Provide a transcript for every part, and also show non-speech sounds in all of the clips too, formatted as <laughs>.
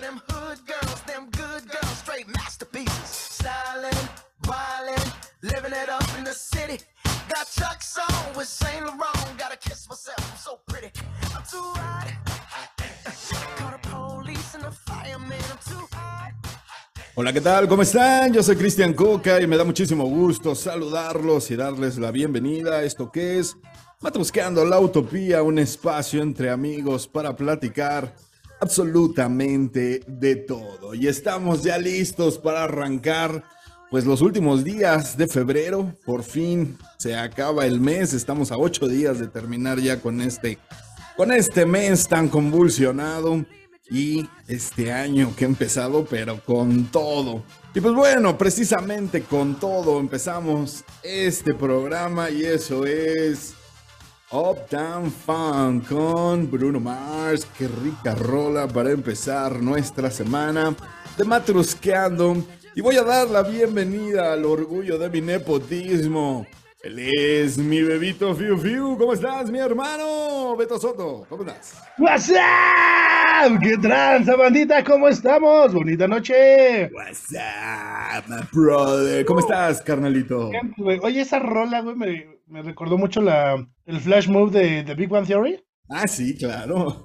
them hood girls, them good girls, straight masterpieces. Stylin', wildin', living it up in the city. Got Chuck's on with Saint Laurent. Gotta kiss myself, I'm so pretty. I'm too hot. Hola, ¿qué tal? ¿Cómo están? Yo soy Cristian Coca y me da muchísimo gusto saludarlos y darles la bienvenida a esto que es Matrusqueando la Utopía, un espacio entre amigos para platicar absolutamente de todo. Y estamos ya listos para arrancar pues los últimos días de febrero. Por fin se acaba el mes, estamos a ocho días de terminar ya con este, con este mes tan convulsionado y este año que ha empezado, pero con todo. Y pues bueno, precisamente con todo empezamos este programa y eso es Uptown Fun con Bruno Mars. Qué rica rola para empezar nuestra semana de Matrusqueando. Y voy a dar la bienvenida al orgullo de mi nepotismo. Él es mi bebito Fiu Fiu. ¿Cómo estás, mi hermano? Beto Soto, ¿cómo estás? What's up? ¿Qué tranza, bandita? ¿Cómo estamos? Bonita noche. What's up, my brother? ¿Cómo estás, carnalito? Oye, esa rola, güey, me, me recordó mucho la, el flash move de, de Big Bang Theory Ah, sí, claro.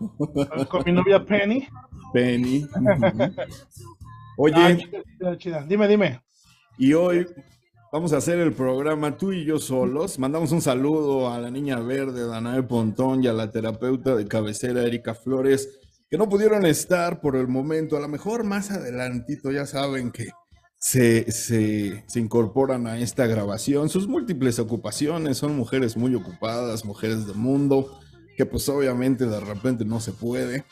con mi novia Penny. Penny. <laughs> Oye, Ah, chida, chida, chida. Dime, dime. y hoy vamos a hacer el programa tú y yo solos. Mandamos un saludo a la niña verde, Danae Pontón, y a la terapeuta de cabecera, Erika Flores, que no pudieron estar por el momento. A lo mejor más adelantito ya saben que se, se, se incorporan a esta grabación. Sus múltiples ocupaciones son mujeres muy ocupadas, mujeres de mundo, que pues obviamente de repente no se puede.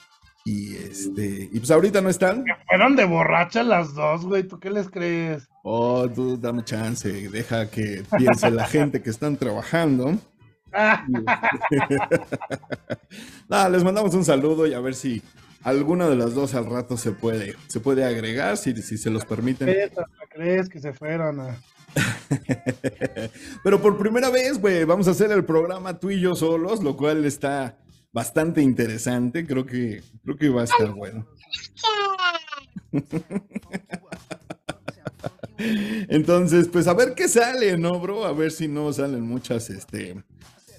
Y este, y pues ahorita no están. Fueron de borrachas las dos, güey. ¿Tú qué les crees? Oh, tú dame chance, deja que piense la <laughs> gente que están trabajando. Ah, <laughs> Nada, les mandamos un saludo y a ver si alguna de las dos al rato se puede, se puede agregar, si, si se los permiten. ¿qué crees que se fueron a... <laughs> Pero por primera vez, güey, vamos a hacer el programa tú y yo solos, lo cual está bastante interesante. Creo que, creo que va a estar bueno. <laughs> Entonces, pues a ver qué sale, ¿no, bro? A ver si no salen muchas, este,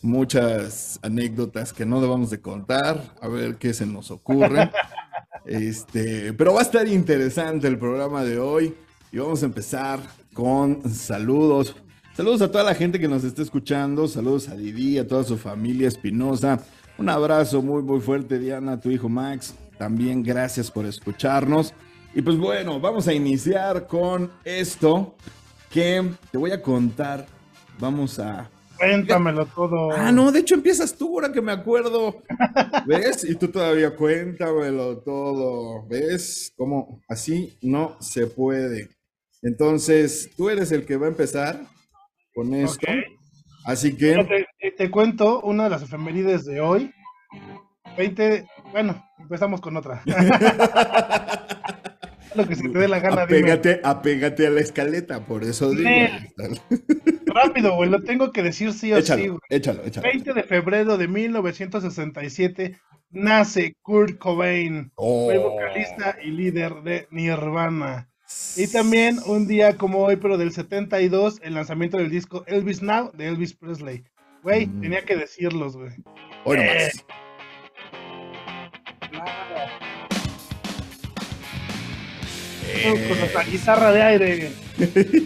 muchas anécdotas que no debamos de contar, a ver qué se nos ocurre. Este, pero va a estar interesante el programa de hoy y vamos a empezar con saludos. Saludos a toda la gente que nos está escuchando, saludos a Didi, a toda su familia Espinosa. Un abrazo muy muy fuerte Diana, tu hijo Max. También gracias por escucharnos. Y pues bueno, vamos a iniciar con esto que te voy a contar. Vamos a Cuéntamelo todo. Ah, no, de hecho empiezas tú ahora que me acuerdo. <laughs> ¿Ves? Y tú todavía cuéntamelo todo. ¿Ves? Como así no se puede. Entonces, tú eres el que va a empezar con esto. Ok. Así que, te, te- te cuento una de las efemérides de hoy. 20, bueno, empezamos con otra. <laughs> Lo que se te dé la gana, dime. apégate, apégate a la escaleta, por eso digo. <laughs> Rápido, güey, lo tengo que decir sí o sí, güey. échalo, échalo. 20 de febrero de 1967 nace Kurt Cobain, Oh. fue vocalista y líder de Nirvana. Y también un día como hoy, pero del 72, el lanzamiento del disco Elvis Now de Elvis Presley. Güey, Mm. tenía que decirlos, güey. Hoy nomás. Con nuestra guitarra de aire,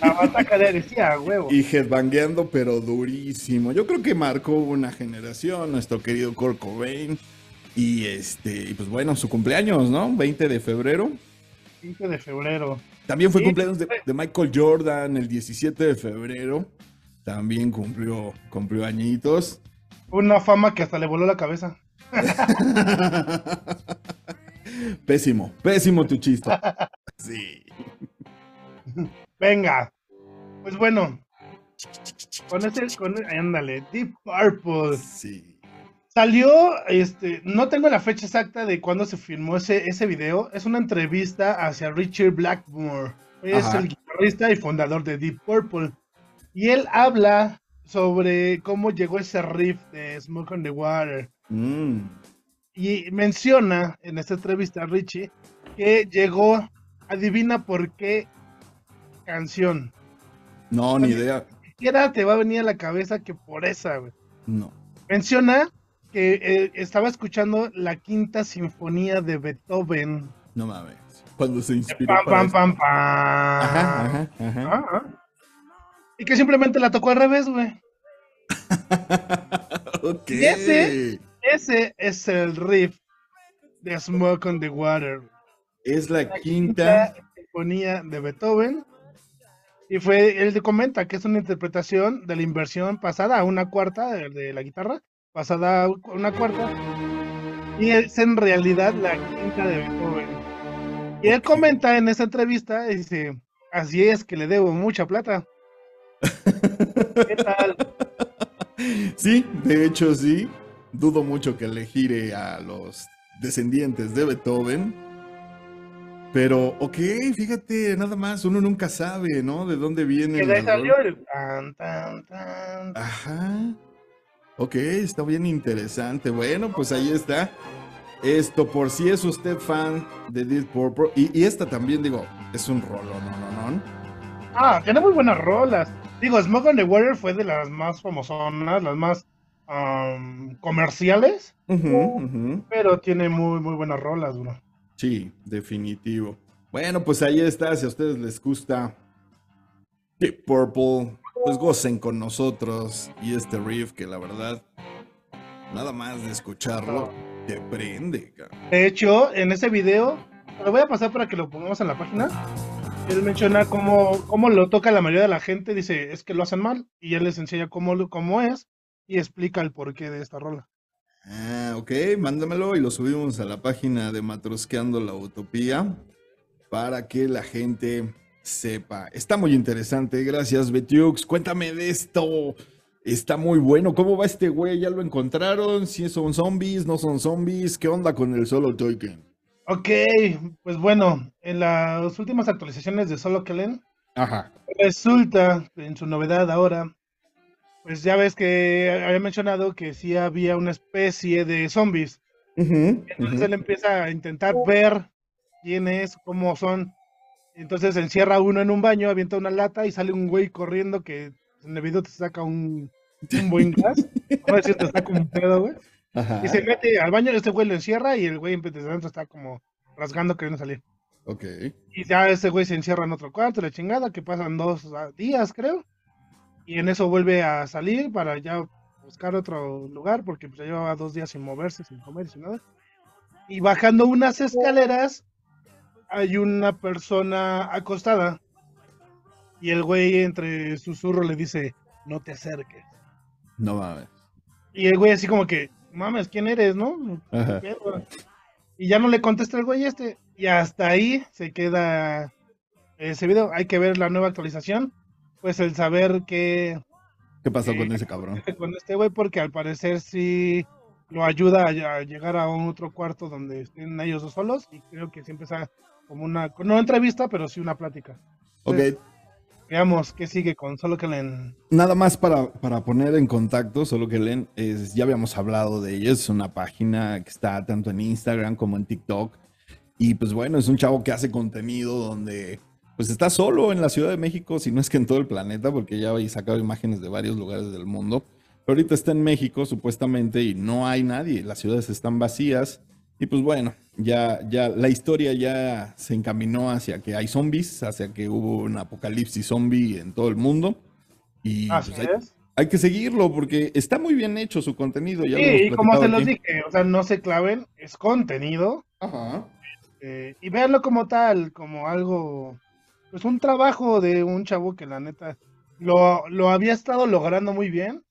la bataca de aire, sí, a huevo. Y headbangueando, pero durísimo. Yo creo que marcó una generación, nuestro querido Kurt Cobain. Y este, pues bueno, su cumpleaños, ¿no? 20 de febrero. 15 de febrero. También fue Sí, cumpleaños de, de Michael Jordan el 17 de febrero. También cumplió, cumplió añitos. Una fama que hasta le voló la cabeza. <laughs> pésimo, pésimo tu chiste. <laughs> Sí. Venga. Pues bueno. Con ese, con, ándale, Deep Purple. Sí. Salió, este, no tengo la fecha exacta de cuándo se filmó ese, ese video. Es una entrevista hacia Richard Blackmore. Es Ajá. el guitarrista y fundador de Deep Purple. Y él habla sobre cómo llegó ese riff de Smoke on the Water. Mm. Y menciona en esta entrevista, Richie, que llegó, adivina por qué canción. No, ni idea. Siquiera te va a venir a la cabeza que por esa, güey. No. Menciona que eh, estaba escuchando la quinta sinfonía de Beethoven. No mames. Cuando se inspiró. Pam, para pam, pam, pam. Ajá, ajá, ajá. Ah, ah. Y que simplemente la tocó al revés, güey. <laughs> ok. ¿Y ese? Ese es el riff de Smoke on the Water. Es la La quinta. sinfonía de Beethoven. Y fue, él te comenta que es una interpretación de la inversión pasada a una cuarta de, de la guitarra, pasada a una cuarta. Y es en realidad la quinta de Beethoven. Y él comenta en esa entrevista, dice, así es que le debo mucha plata. ¿Qué tal? <laughs> Sí, de hecho sí. Dudo mucho que le gire a los descendientes de Beethoven. Pero, ok, fíjate, nada más, uno nunca sabe, ¿no? De dónde viene Que salió el tan, tan, tan. Ajá. Ok, está bien interesante. Bueno, pues ahí está. Esto, por si es usted fan de Deep Purple. Y, y esta también, digo, es un rolo, no, no, no. Ah, tiene muy buenas rolas. Digo, Smoke on the Water fue de las más famosonas, las más am, comerciales, ujú. pero tiene muy, muy buenas rolas, bro. Sí, definitivo. Bueno, pues ahí está. Si a ustedes les gusta Deep Purple, pues gocen con nosotros y este riff que la verdad, nada más de escucharlo, te prende, cabrón. De hecho, en ese video, lo voy a pasar para que lo pongamos en la página. Él menciona cómo, cómo lo toca la mayoría de la gente, dice, es que lo hacen mal, y él les enseña cómo, cómo es y explica el porqué de esta rola. Ah, ok, mándamelo y lo subimos a la página de Matrosqueando la Utopía para que la gente sepa. Está muy interesante, gracias Betiux. Cuéntame de esto. Está muy bueno. ¿Cómo va este güey? ¿Ya lo encontraron? ¿Si son zombies? ¿No son zombies? ¿Qué onda con el solo token? Ok, pues bueno, en las últimas actualizaciones de Solo Kellen, Ajá. Resulta, en su novedad ahora, pues ya ves que había mencionado que sí había una especie de zombies. Entonces él empieza a intentar ver quién es, cómo son. Entonces encierra uno en un baño, avienta una lata y sale un güey corriendo que en el video te saca un, un buen gas. No decir, te saca un pedo, güey. Ajá. Y se mete al baño, este güey lo encierra y el güey desde adentro está como rasgando queriendo salir. Ok. Y ya ese güey se encierra en otro cuarto, la chingada, que pasan dos ah, días, creo. Y en eso vuelve a salir para ya buscar otro lugar, porque pues, ya llevaba dos días sin moverse, sin comer, sin nada. Y bajando unas escaleras, hay una persona acostada. Y el güey entre susurro le dice, no te acerques. No mames. Y el güey así como que, mames, ¿quién eres, no? Y ya no le contesta el güey este. Y hasta ahí se queda ese video. Hay que ver la nueva actualización. Pues el saber qué ¿Qué pasó con Eh, ese cabrón? <laughs> con este güey, porque al parecer sí lo ayuda a, a llegar a un otro cuarto donde estén ellos dos solos. Y creo que siempre está como una, no entrevista, pero sí una plática. Ok, Veamos qué sigue con solo que le Nada más para, para poner en contacto, solo que leen, es, ya habíamos hablado de ella, es una página que está tanto en Instagram como en TikTok. Y pues bueno, es un chavo que hace contenido donde pues está solo en la Ciudad de México, si no es que en todo el planeta, porque ya habéis sacado imágenes de varios lugares del mundo. Pero ahorita está en México supuestamente y no hay nadie, las ciudades están vacías. Y pues bueno, ya, ya la historia ya se encaminó hacia que hay zombies, hacia que hubo un apocalipsis zombie en todo el mundo. Y Así pues, hay, es. hay que seguirlo porque está muy bien hecho su contenido. Ya Sí, y como se los aquí. dije, o sea, no se claven, es contenido. Ajá. eh, y véanlo como tal, como algo, pues un trabajo de un chavo que la neta lo, lo había estado logrando muy bien.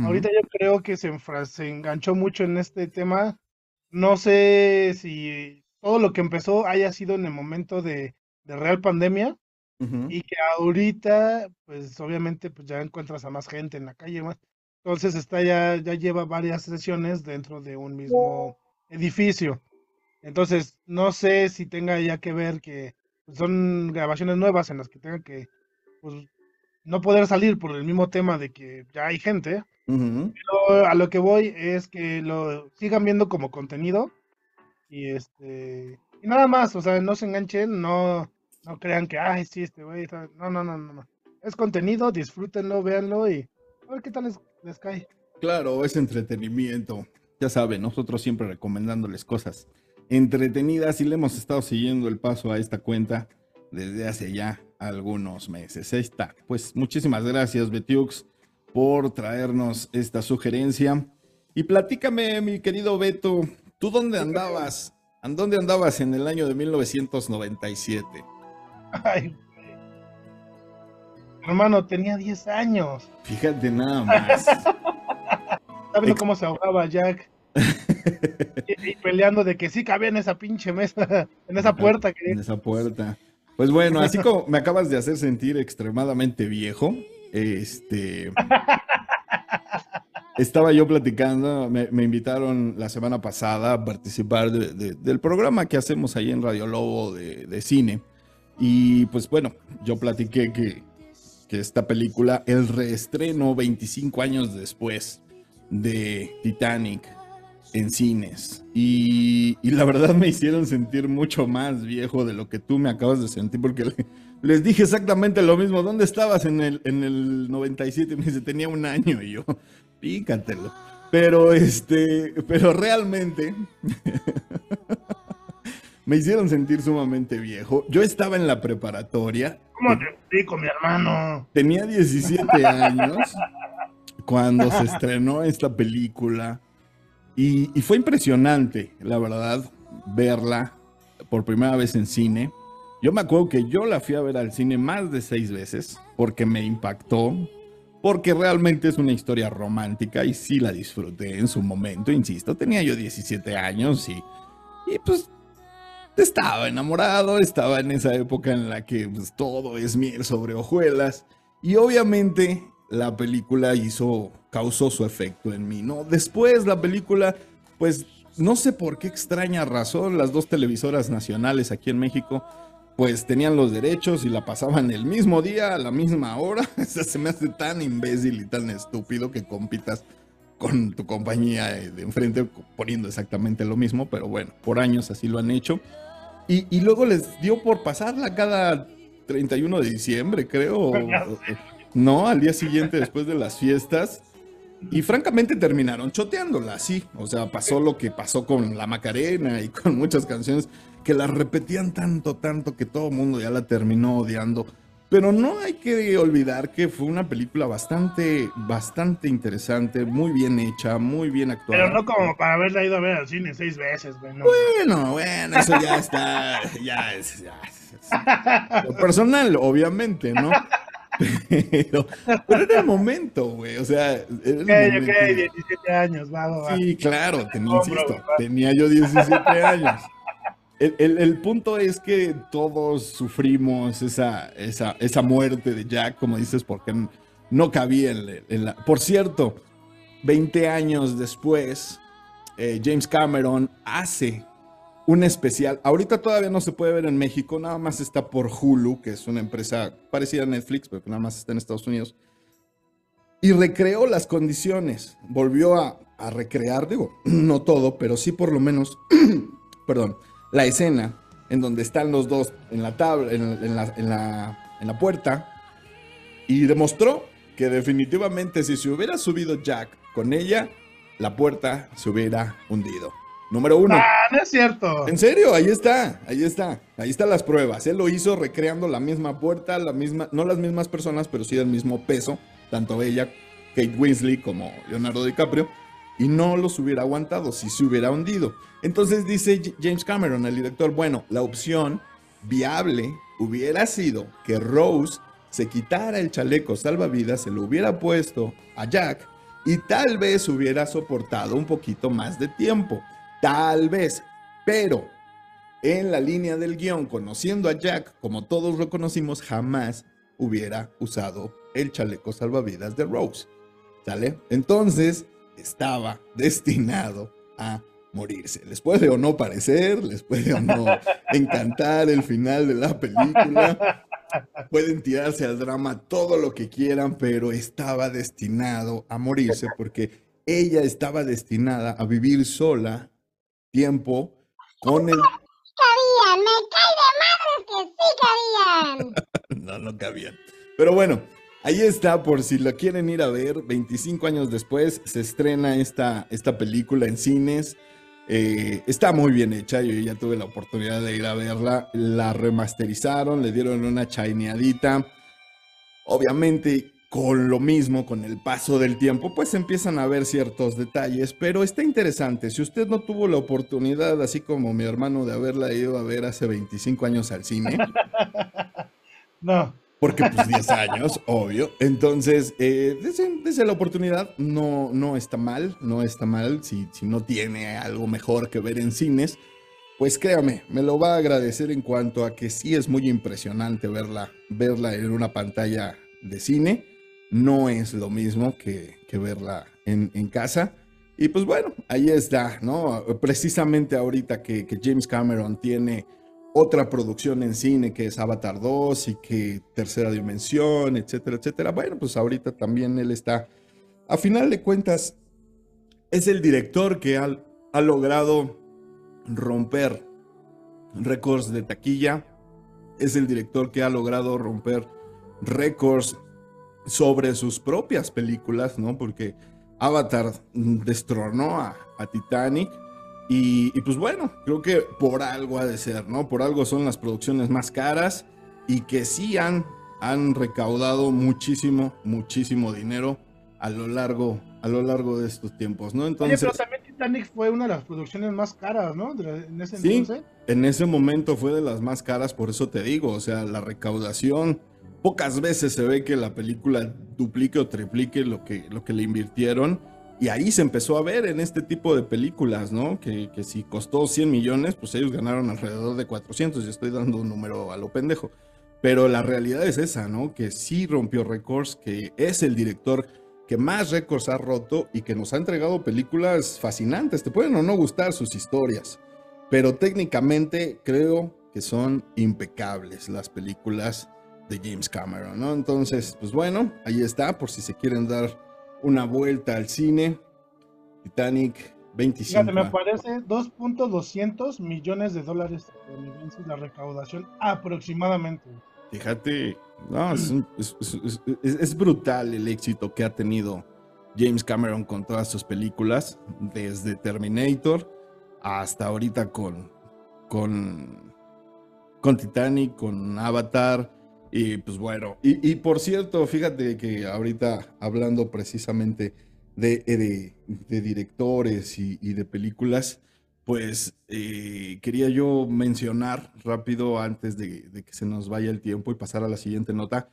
Ahorita yo creo que se, se enganchó mucho en este tema. No sé si todo lo que empezó haya sido en el momento de, de real pandemia y que ahorita, pues obviamente, pues ya encuentras a más gente en la calle, más. Entonces está ya, ya lleva varias sesiones dentro de un mismo edificio. Entonces, no sé si tenga ya que ver que pues, son grabaciones nuevas en las que tenga que pues, no poder salir por el mismo tema de que ya hay gente. Pero a lo que voy es que lo sigan viendo como contenido y este Y nada más, o sea, no se enganchen, no, no crean que, ay, sí, este güey. No, no, no, no, no. Es contenido, disfrútenlo, véanlo y a ver qué tal les, les cae. Claro, es entretenimiento. Ya saben, nosotros siempre recomendándoles cosas entretenidas y le hemos estado siguiendo el paso a esta cuenta desde hace ya algunos meses. Ahí está. Pues muchísimas gracias, Betiux, por traernos esta sugerencia. Y platícame, mi querido Beto, ¿tú dónde andabas? ¿En dónde andabas en el año de 1997? Ay, hermano, tenía 10 años. Fíjate nada más. <laughs> ¿Sabes cómo se ahogaba Jack? <laughs> y, peleando de que sí cabía en esa pinche mesa, en esa puerta. Que... En esa puerta. Pues bueno, así como me acabas de hacer sentir extremadamente viejo, este... <laughs> Estaba yo platicando, me, invitaron la semana pasada a participar del programa que hacemos ahí en Radio Lobo de, cine. Y pues bueno, yo platiqué que, que esta película, el reestreno 25 años después de Titanic en cines. Y, la verdad me hicieron sentir mucho más viejo de lo que tú me acabas de sentir, porque les dije exactamente lo mismo. ¿Dónde estabas en el, en el 97? Me dice, tenía un año. Y yo, pícatelo. Pero este, pero realmente <laughs> me hicieron sentir sumamente viejo. Yo estaba en la preparatoria. ¿Cómo te explico, mi hermano? Tenía 17 años cuando se estrenó esta película. Y, fue impresionante, la verdad, verla por primera vez en cine. Yo me acuerdo que yo la fui a ver al cine más de seis veces porque me impactó, porque realmente es una historia romántica y sí la disfruté en su momento, insisto, tenía yo 17 años y, y pues estaba enamorado, estaba en esa época en la que pues, todo es miel sobre hojuelas y obviamente la película hizo, causó su efecto en mí, ¿no? Después la película, pues no sé por qué extraña razón, las dos televisoras nacionales aquí en México pues tenían los derechos y la pasaban el mismo día, a la misma hora. <laughs> Se me hace tan imbécil y tan estúpido que compitas con tu compañía de enfrente poniendo exactamente lo mismo, pero bueno, por años así lo han hecho. Y, luego les dio por pasarla cada 31 de diciembre, creo. <laughs> No, al día siguiente después de las fiestas. Y francamente terminaron choteándola, sí. O sea, pasó lo que pasó con La Macarena y con muchas canciones que la repetían tanto, tanto que todo el mundo ya la terminó odiando. Pero no hay que olvidar que fue una película bastante, bastante interesante, muy bien hecha, muy bien actuada. Pero no como para haberla ido a ver al cine seis veces, güey. Bueno, bueno, eso ya está, ya es, ya Lo personal, obviamente, ¿no? Pero, pero era el momento, güey. O sea, era el momento. Ok, 17 años, va, va. Sí, claro, insisto, tenía yo 17 años. El, punto es que todos sufrimos esa, esa, esa, muerte de Jack, como dices, porque no cabía en, la... Por cierto, 20 años después, eh, James Cameron hace un especial. Ahorita todavía no se puede ver en México, nada más está por Hulu, que es una empresa parecida a Netflix, pero que nada más está en Estados Unidos. Y recreó las condiciones, volvió a, a recrear, digo, <clears throat> no todo, pero sí por lo menos, <clears throat> perdón, la escena en donde están los dos en la tabla, en, la, en, la, puerta, y demostró que definitivamente si se hubiera subido Jack con ella, la puerta se hubiera hundido. Número uno. Ah, no es cierto. En serio, ahí está, ahí está. Ahí están las pruebas. Él lo hizo recreando la misma puerta, la misma, no las mismas personas, pero sí el mismo peso, tanto ella, Kate Winslet, como Leonardo DiCaprio y no los hubiera aguantado si se hubiera hundido. Entonces dice James Cameron, el director, bueno, la opción viable hubiera sido que Rose se quitara el chaleco salvavidas, se lo hubiera puesto a Jack y tal vez hubiera soportado un poquito más de tiempo. Tal vez, pero en la línea del guion, conociendo a Jack como todos lo conocimos, jamás hubiera usado el chaleco salvavidas de Rose. ¿Sale? Entonces, estaba destinado a morirse. Les puede o no parecer, les puede o no <laughs> encantar el final de la película, pueden tirarse al drama todo lo que quieran, pero estaba destinado a morirse porque ella estaba destinada a vivir sola tiempo con el cabían, me cae de madres que sí cabían. <laughs> no, no cabían. Pero bueno, ahí está, por si la quieren ir a ver, 25 años después se estrena esta, esta película en cines. Eh, está muy bien hecha, yo ya tuve la oportunidad de ir a verla. La remasterizaron, le dieron una chaineadita. Obviamente, con lo mismo, con el paso del tiempo, pues empiezan a ver ciertos detalles, pero está interesante. Si usted no tuvo la oportunidad, así como mi hermano, de haberla ido a ver hace 25 años al cine. <laughs> no. Porque pues 10 años, obvio. Entonces, eh, desde, la oportunidad no, no está mal, no está mal. Si, si no tiene algo mejor que ver en cines, pues créame, me lo va a agradecer en cuanto a que sí es muy impresionante verla, verla en una pantalla de cine. No es lo mismo que, verla en, en, casa. Y pues bueno, ahí está, ¿no? Precisamente ahorita que, que James Cameron tiene otra producción en cine que es Avatar 2 y que Tercera Dimensión, etcétera, etcétera. Bueno, pues ahorita también él está, a final de cuentas, es el director que ha, ha logrado romper récords de taquilla, es el director que ha logrado romper récords sobre sus propias películas, ¿no? Porque Avatar destronó a, a Titanic y, pues bueno, creo que por algo ha de ser, ¿no? Por algo son las producciones más caras y que sí han, han recaudado muchísimo, muchísimo dinero a lo largo, a lo largo de estos tiempos, ¿no? Entonces, Oye, pero también Titanic fue una de las producciones más caras, ¿no? En ese sí, en ese momento fue de las más caras, por eso te digo, o sea, la recaudación, pocas veces se ve que la película duplique o triplique lo que, lo que le invirtieron y ahí se empezó a ver en este tipo de películas, ¿no? Que, si costó 100 millones, pues ellos ganaron alrededor de 400. Y estoy dando un número a lo pendejo. Pero la realidad es esa, ¿no? Que sí rompió récords, que es el director que más récords ha roto y que nos ha entregado películas fascinantes. Te pueden o no gustar sus historias, pero técnicamente creo que son impecables las películas de James Cameron, ¿no? Entonces, pues bueno, ahí está, por si se quieren dar una vuelta al cine. Titanic 25. Fíjate, me parece 2.200 millones de dólares la recaudación aproximadamente. Fíjate, no, es, brutal el éxito que ha tenido James Cameron con todas sus películas, desde Terminator hasta ahorita con, con, con Titanic, con Avatar, y pues bueno, y, por cierto, fíjate que ahorita hablando precisamente de, de, directores y, de películas, pues eh, quería yo mencionar rápido antes de, que se nos vaya el tiempo y pasar a la siguiente nota.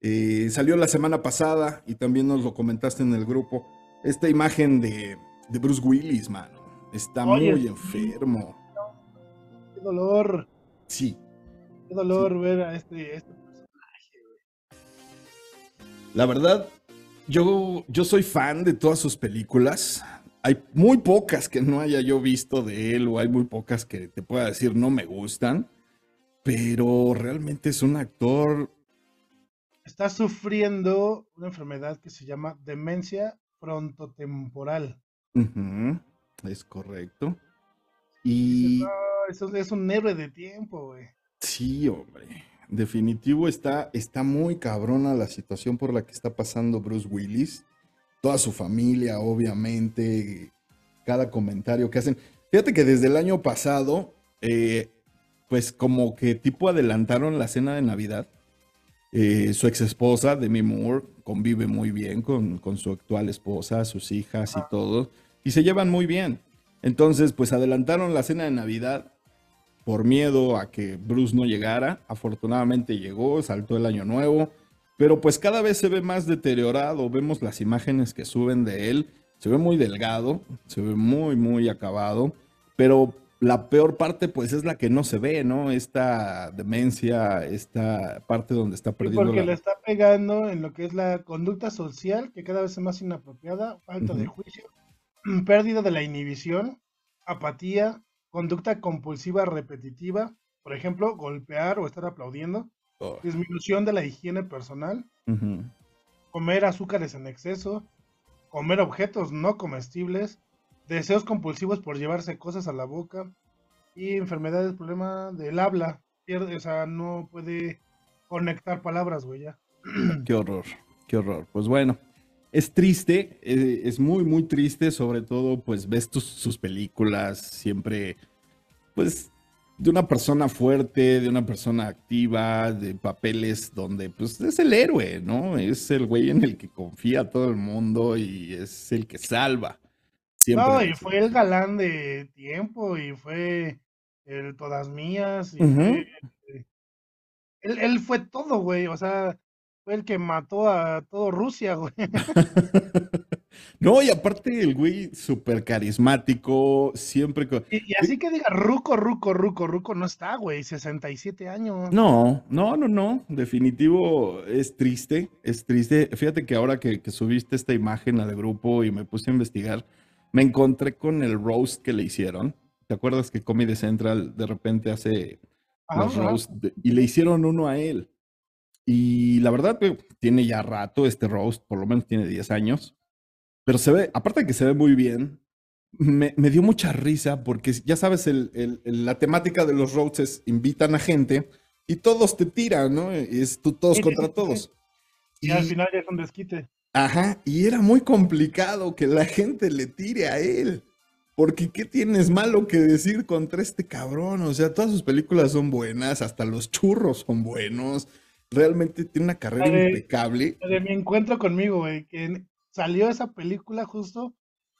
Eh, salió la semana pasada y también nos lo comentaste en el grupo, esta imagen de, Bruce Willis, mano. Está muy enfermo. Qué dolor. Sí. Qué dolor ver a este, este la verdad, yo, yo soy fan de todas sus películas. Hay muy pocas que no haya yo visto de él o hay muy pocas que te pueda decir no me gustan, pero realmente es un actor... Está sufriendo una enfermedad que se llama demencia frontotemporal. Es correcto. Y... eso es un héroe de tiempo, güey. Sí, hombre definitivo está, está muy cabrona la situación por la que está pasando Bruce Willis. Toda su familia, obviamente, cada comentario que hacen. Fíjate que desde el año pasado, eh, pues como que tipo adelantaron la cena de Navidad. Eh, su ex esposa, Demi Moore, convive muy bien con, con su actual esposa, sus hijas y todo, y se llevan muy bien. Entonces, pues adelantaron la cena de Navidad por miedo a que Bruce no llegara. Afortunadamente llegó, saltó el año nuevo, pero pues cada vez se ve más deteriorado. Vemos las imágenes que suben de él. Se ve muy delgado, se ve muy, muy acabado, pero la peor parte pues es la que no se ve, ¿no? Esta demencia, esta parte donde está perdiendo. porque le está pegando en lo que es la conducta social, que cada vez es más inapropiada, falta de juicio, <clears throat> pérdida de la inhibición, apatía, conducta compulsiva repetitiva, por ejemplo, golpear o estar aplaudiendo, oh. disminución de la higiene personal, comer azúcares en exceso, comer objetos no comestibles, deseos compulsivos por llevarse cosas a la boca, y enfermedades, problema del habla. Pierde, o sea, no puede conectar palabras, güey, ya. Qué horror, qué horror. Pues bueno, es triste, eh, es muy, muy triste, sobre todo, pues ves tus, sus películas siempre, pues, de una persona fuerte, de una persona activa, de papeles donde, pues, es el héroe, ¿no? Es el güey en el que confía todo el mundo y es el que salva. Siempre. No, y fue el galán de tiempo y fue el todas mías. Y fue, eh, él, él fue todo, güey. O sea, fue el que mató a todo Rusia, güey. <laughs> No, y aparte el güey súper carismático, siempre... co- Y, y así que diga, Ruco, Ruco, Ruco, Ruco, no está, güey. 67 años. No, no, no, no. Definitivo es triste, es triste. Fíjate que ahora que, que subiste esta imagen al grupo y me puse a investigar, me encontré con el roast que le hicieron. ¿Te acuerdas que Comedy Central de repente hace Ajá, los roast de- y le hicieron uno a él? Y la verdad tiene ya rato este roast, por lo menos tiene 10 años. Pero se ve, aparte de que se ve muy bien, me, me dio mucha risa porque ya sabes, el- el- la temática de los roasts es invitan a gente y todos te tiran, ¿no? Es tú todos Sí, contra sí, sí. todos. Y al final ya es un desquite. Ajá, y era muy complicado que la gente le tire a él. Porque ¿qué tienes malo que decir contra este cabrón? O sea, todas sus películas son buenas, hasta los churros son buenos. Realmente tiene una carrera de- impecable. De mi encuentro conmigo, güey. Que en- salió esa película justo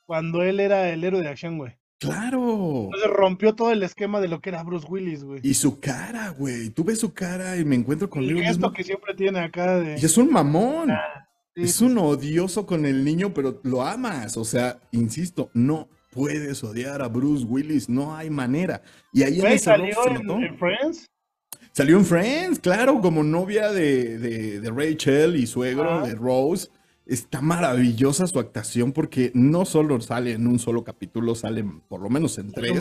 cuando él era el héroe de acción, güey. Claro. Entonces rompió todo el esquema de lo que era Bruce Willis, güey. Y su cara, güey. Tú ves su cara y me encuentro conmigo gesto mismo. que siempre tiene acá de. Y es un mamón. Sí, Es sí, un odioso con el niño, pero lo amas. O sea, insisto, no puedes odiar a Bruce Willis. No hay manera. Y ahí en Güey, ese salió en, en Friends. Salió en Friends, claro, como novia de, de- de Rachel y suegro de Rose. Está maravillosa su actuación porque no solo sale en un solo capítulo, salen por lo menos en tres.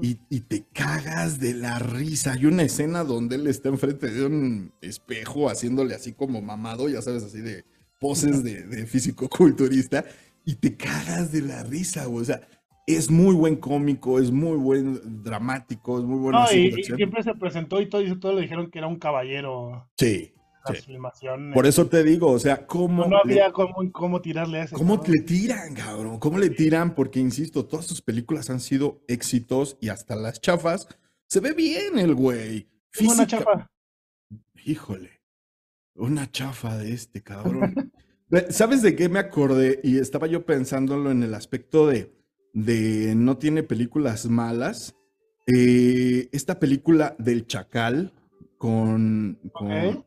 Y, y te cagas de la risa. Hay una escena donde él está enfrente de un espejo haciéndole así como mamado, ya sabes, así de poses de, de físico-culturista, y te cagas de la risa, güey. O sea, es muy buen cómico, es muy buen dramático, es muy bueno No, y, siempre se presentó y todo, y todos le dijeron que era un caballero Sí, las sí. filmaciones. Por eso te digo, o sea, ¿cómo, no, no le- había cómo, cómo tirarle a ese. cómo cabrón. le tiran, cabrón? ¿Cómo le tiran? Porque, insisto, todas sus películas han sido éxitos y hasta las chafas. Se ve bien el güey. Tengo una Física- chapa. Híjole, una chafa de este cabrón. <laughs> ¿Sabes de qué me acordé? Y estaba yo pensándolo en el aspecto de, de no tiene películas malas. Eh, esta película del Chacal con, con-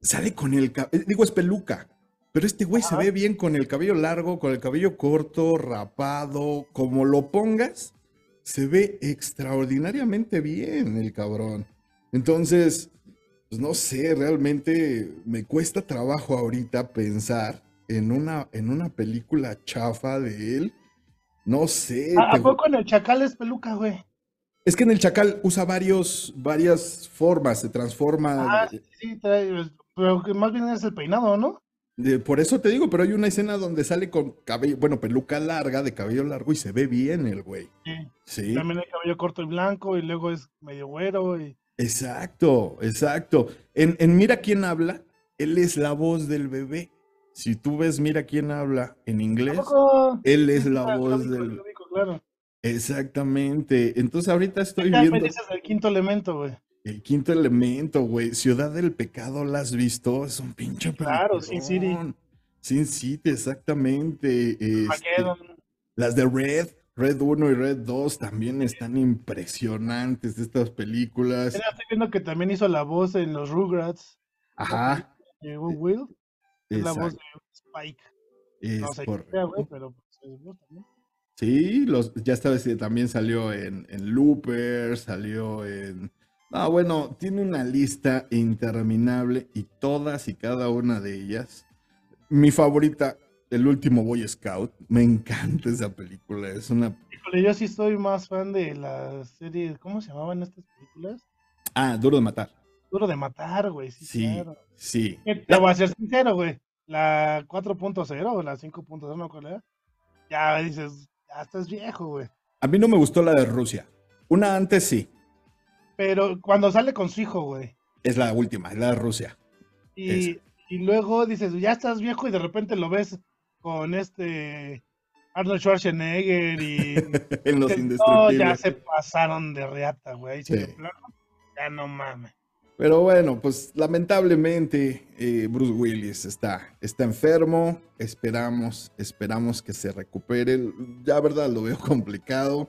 sale con el eh, digo es peluca, pero este güey se ve bien con el cabello largo, con el cabello corto, rapado, como lo pongas, se ve extraordinariamente bien el cabrón. Entonces, pues no sé, realmente me cuesta trabajo ahorita pensar en una, en una película chafa de él. No sé. ¿A, a poco en el chacal es peluca, güey? Es que en el Chacal usa varios, varias formas, se transforma. Ah, sí, sí, trae- pero que más bien es el peinado, ¿no? de- por eso te digo, pero hay una escena donde sale con cabello, bueno, peluca larga, de cabello largo y se ve bien el güey. Sí. Sí, También el cabello corto y blanco y luego es medio güero y... exacto, exacto. En, en Mira quién habla, él es la voz del bebé. Si tú ves Mira quién habla en inglés, él es <laughs> la voz del... claro. Exactamente. Entonces ahorita estoy Ya me viendo... dices el quinto elemento, güey. El quinto elemento, güey. Ciudad del Pecado, ¿la has visto? Es un pinche Claro, Sin City. Sin City, exactamente. Este, las de Red, Red 1 y Red 2 también están impresionantes estas películas. Mira, estoy viendo que también hizo la voz en los Rugrats. Ajá. de Will. Es la voz de Spike. es No sé qué correcto. sea, güey, pero pues, es voz también. Sí, los, ya sabes que también salió en, en Looper, salió en... No, bueno, tiene una lista interminable y todas y cada una de ellas. Mi favorita, El último Boy Scout. Me encanta esa película. Es una... Híjole, yo sí soy más fan de la serie, ¿cómo se llamaban estas películas? Ah, Duro de Matar. Duro de matar, güey, sí, Sí, claro. Sí. Te voy a ser sincero, güey. La 4.0 o la 5.0, no acuerdo. Ya dices, ya estás viejo, güey. A mí no me gustó la de Rusia. Una antes sí. Pero cuando sale con su hijo, güey. Es la última, es la de Rusia. Y, y luego dices, ya estás viejo y de repente lo ves con este Arnold Schwarzenegger y... <laughs> en los no, ya se pasaron de reata, güey. Sí, plano, Ya no mames. Pero bueno, pues lamentablemente eh, Bruce Willis está, está enfermo. Esperamos, esperamos que se recupere. Ya, verdad, lo veo <laughs> complicado.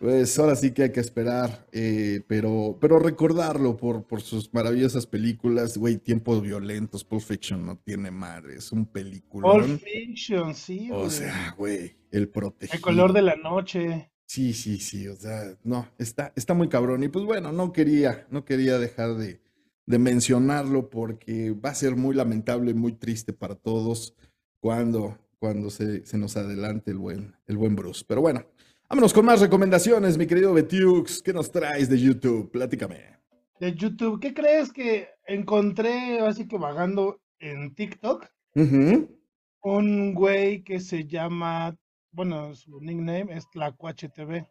Pues ahora sí que hay que esperar, eh, pero, pero recordarlo por, por sus maravillosas películas. Güey, Tiempos Violentos, Pulp Fiction no tiene madre, es un película. Pulp Fiction, sí, O sea, güey, el protegido. El color de la noche. Sí, sí, sí, o sea, no, está, está muy cabrón. Y pues bueno, no quería, no quería dejar de, de mencionarlo porque va a ser muy lamentable, muy triste para todos cuando, cuando se, se nos adelante el buen, el buen Bruce. Pero bueno, vámonos con más recomendaciones, mi querido Betiux. ¿Qué nos traes de YouTube? Platícame. De YouTube, ¿qué crees que encontré así que vagando en TikTok? Un güey que se llama, bueno, su nickname es Tlacuache TV.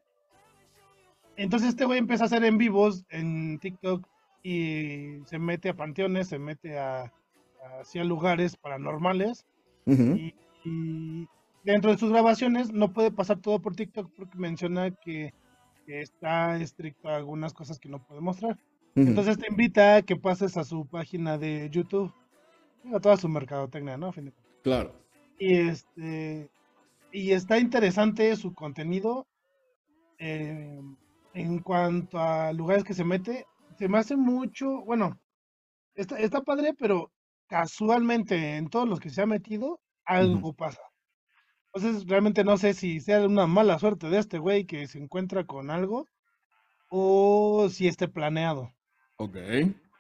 Entonces este güey empieza a hacer en vivos en TikTok y se mete a panteones, se mete a, hacia lugares paranormales y, y dentro de sus grabaciones no puede pasar todo por TikTok porque menciona que, que está estricto a algunas cosas que no puede mostrar. Entonces te invita a que pases a su página de YouTube, a toda su mercadotecnia, ¿no? A fin de cuentas. Claro. Y este y está interesante su contenido eh, en cuanto a lugares que se mete. Se me hace mucho, bueno, está, está padre, pero casualmente en todos los que se ha metido, algo pasa. Entonces realmente no sé si sea una mala suerte de este güey que se encuentra con algo o si esté planeado Ok.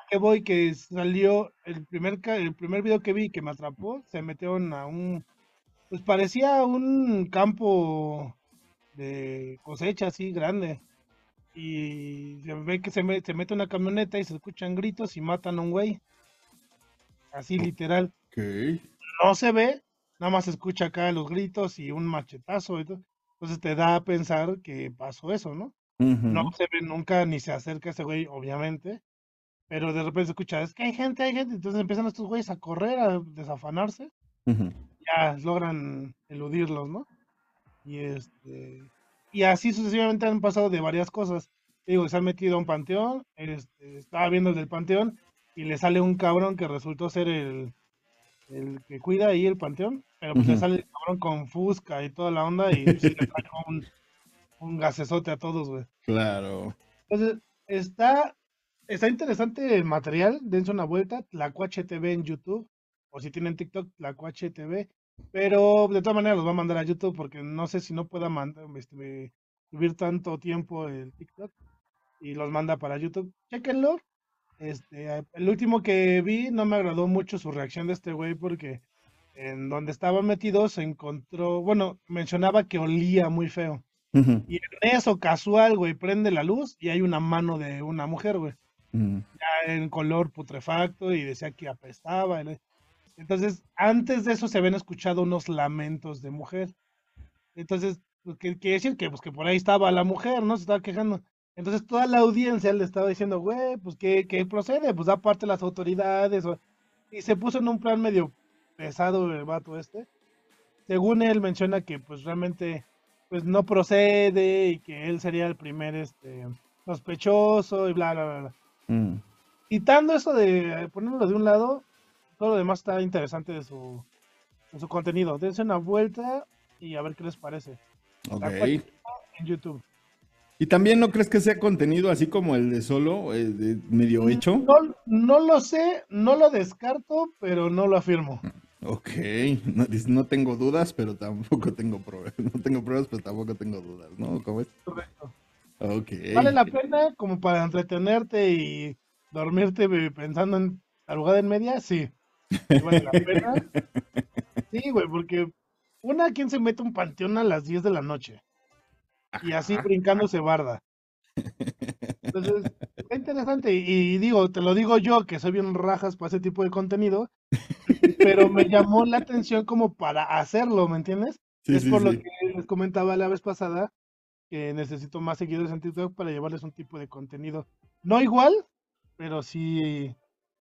que voy que salió el primer el primer video que vi que me atrapó, se metieron a un pues parecía un campo de cosecha así grande. Y se ve que se, me- se mete una camioneta y se escuchan gritos y matan a un güey. Así literal. Ok. No se ve, nada más se escucha acá los gritos y un machetazo. y todo. Entonces te da a pensar que pasó eso, ¿no? No se ve nunca ni se acerca ese güey, obviamente. Pero de repente se escucha, es que hay gente, hay gente. Entonces empiezan estos güeyes a correr, a desafanarse. Ya logran eludirlos, ¿no? Y este. Y así sucesivamente han pasado de varias cosas. Digo, se han metido a un panteón. Este, estaba viendo el del panteón. Y le sale un cabrón que resultó ser el, el que cuida ahí el panteón. Pero pues le sale el cabrón con Fusca y toda la onda. Y sí le sacó un, un gasesote a todos, güey. Claro. Entonces, está, está interesante el material. Dense una vuelta. Tlacuache TV en YouTube. O si tienen TikTok, Tlacuache TV. Pero de todas maneras los va a mandar a YouTube porque no sé si no pueda mandar, este, subir tanto tiempo el TikTok. Y los manda para YouTube. Chequenlo. Este, el último que vi no me agradó mucho su reacción de este güey porque en donde estaba metido se encontró, bueno, mencionaba que olía muy feo. Y en eso, casual, güey, prende la luz y hay una mano de una mujer, güey, ya en color putrefacto y decía que apestaba. y la- Entonces, antes de eso se habían escuchado unos lamentos de mujer. Entonces, pues, ¿qué quiere decir? Que, pues, que por ahí estaba la mujer, ¿no? Se estaba quejando. Entonces, toda la audiencia le estaba diciendo, güey, pues, ¿qué, qué procede? Pues, da parte las autoridades. o- Y se puso en un plan medio pesado el vato este. Según él menciona que, pues, realmente, pues, no procede y que él sería el primer, este, sospechoso y bla, bla, bla, bla. Mm. Quitando eso de ponerlo de un lado, todo lo demás está interesante de su, de su contenido. Dense una vuelta y a ver qué les parece. Ok. La En YouTube. ¿Y también no crees que sea contenido así como el de solo, eh, de medio hecho? No, no lo sé, no lo descarto, pero no lo afirmo. Ok, no, no tengo dudas, pero tampoco tengo pruebas. <laughs> No tengo pruebas, pero tampoco tengo dudas, ¿no? ¿Cómo es? Correcto. Ok. Vale la pena como para entretenerte y dormirte pensando en arrugada en media, sí. Vale la pena. Sí, güey, porque una, ¿quién se mete un panteón a las 10 de la noche? Y así brincándose barda. Entonces, está interesante. Y, y digo, te lo digo yo, que soy bien rajas para ese tipo de contenido, pero me llamó la atención como para hacerlo, ¿me entiendes? Sí, es sí, por lo que les comentaba la vez pasada, que necesito más seguidores en TikTok para llevarles un tipo de contenido. No igual, pero sí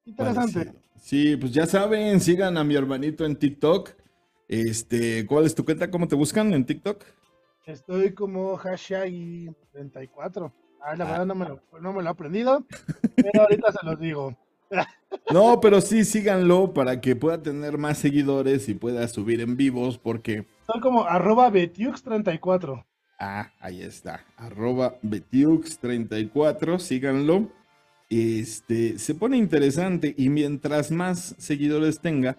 interesante. Parecido. Sí, pues ya saben, sigan a mi hermanito en TikTok. Este, ¿cuál es tu cuenta? ¿Cómo te buscan en TikTok? Estoy como hashtag 34. Ah, la Ah. verdad no me, lo, no me lo he aprendido, pero ahorita se los digo. <laughs> No, pero sí, síganlo para que pueda tener más seguidores y pueda subir en vivos porque... Estoy como arroba betiux34. Ah, ahí está. Arroba Betiux34, síganlo. Este, se pone interesante y mientras más seguidores tenga,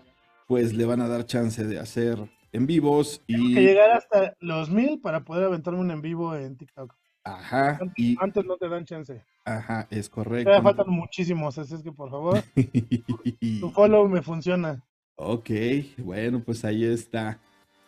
pues le van a dar chance de hacer en vivos Tengo y... que llegar hasta los mil para poder aventarme un en vivo en TikTok. Ajá, Antes, y... antes no te dan chance. Ajá, es correcto. faltan muchísimos, así es que por favor, <laughs> tu follow me funciona. Ok, bueno, pues ahí está.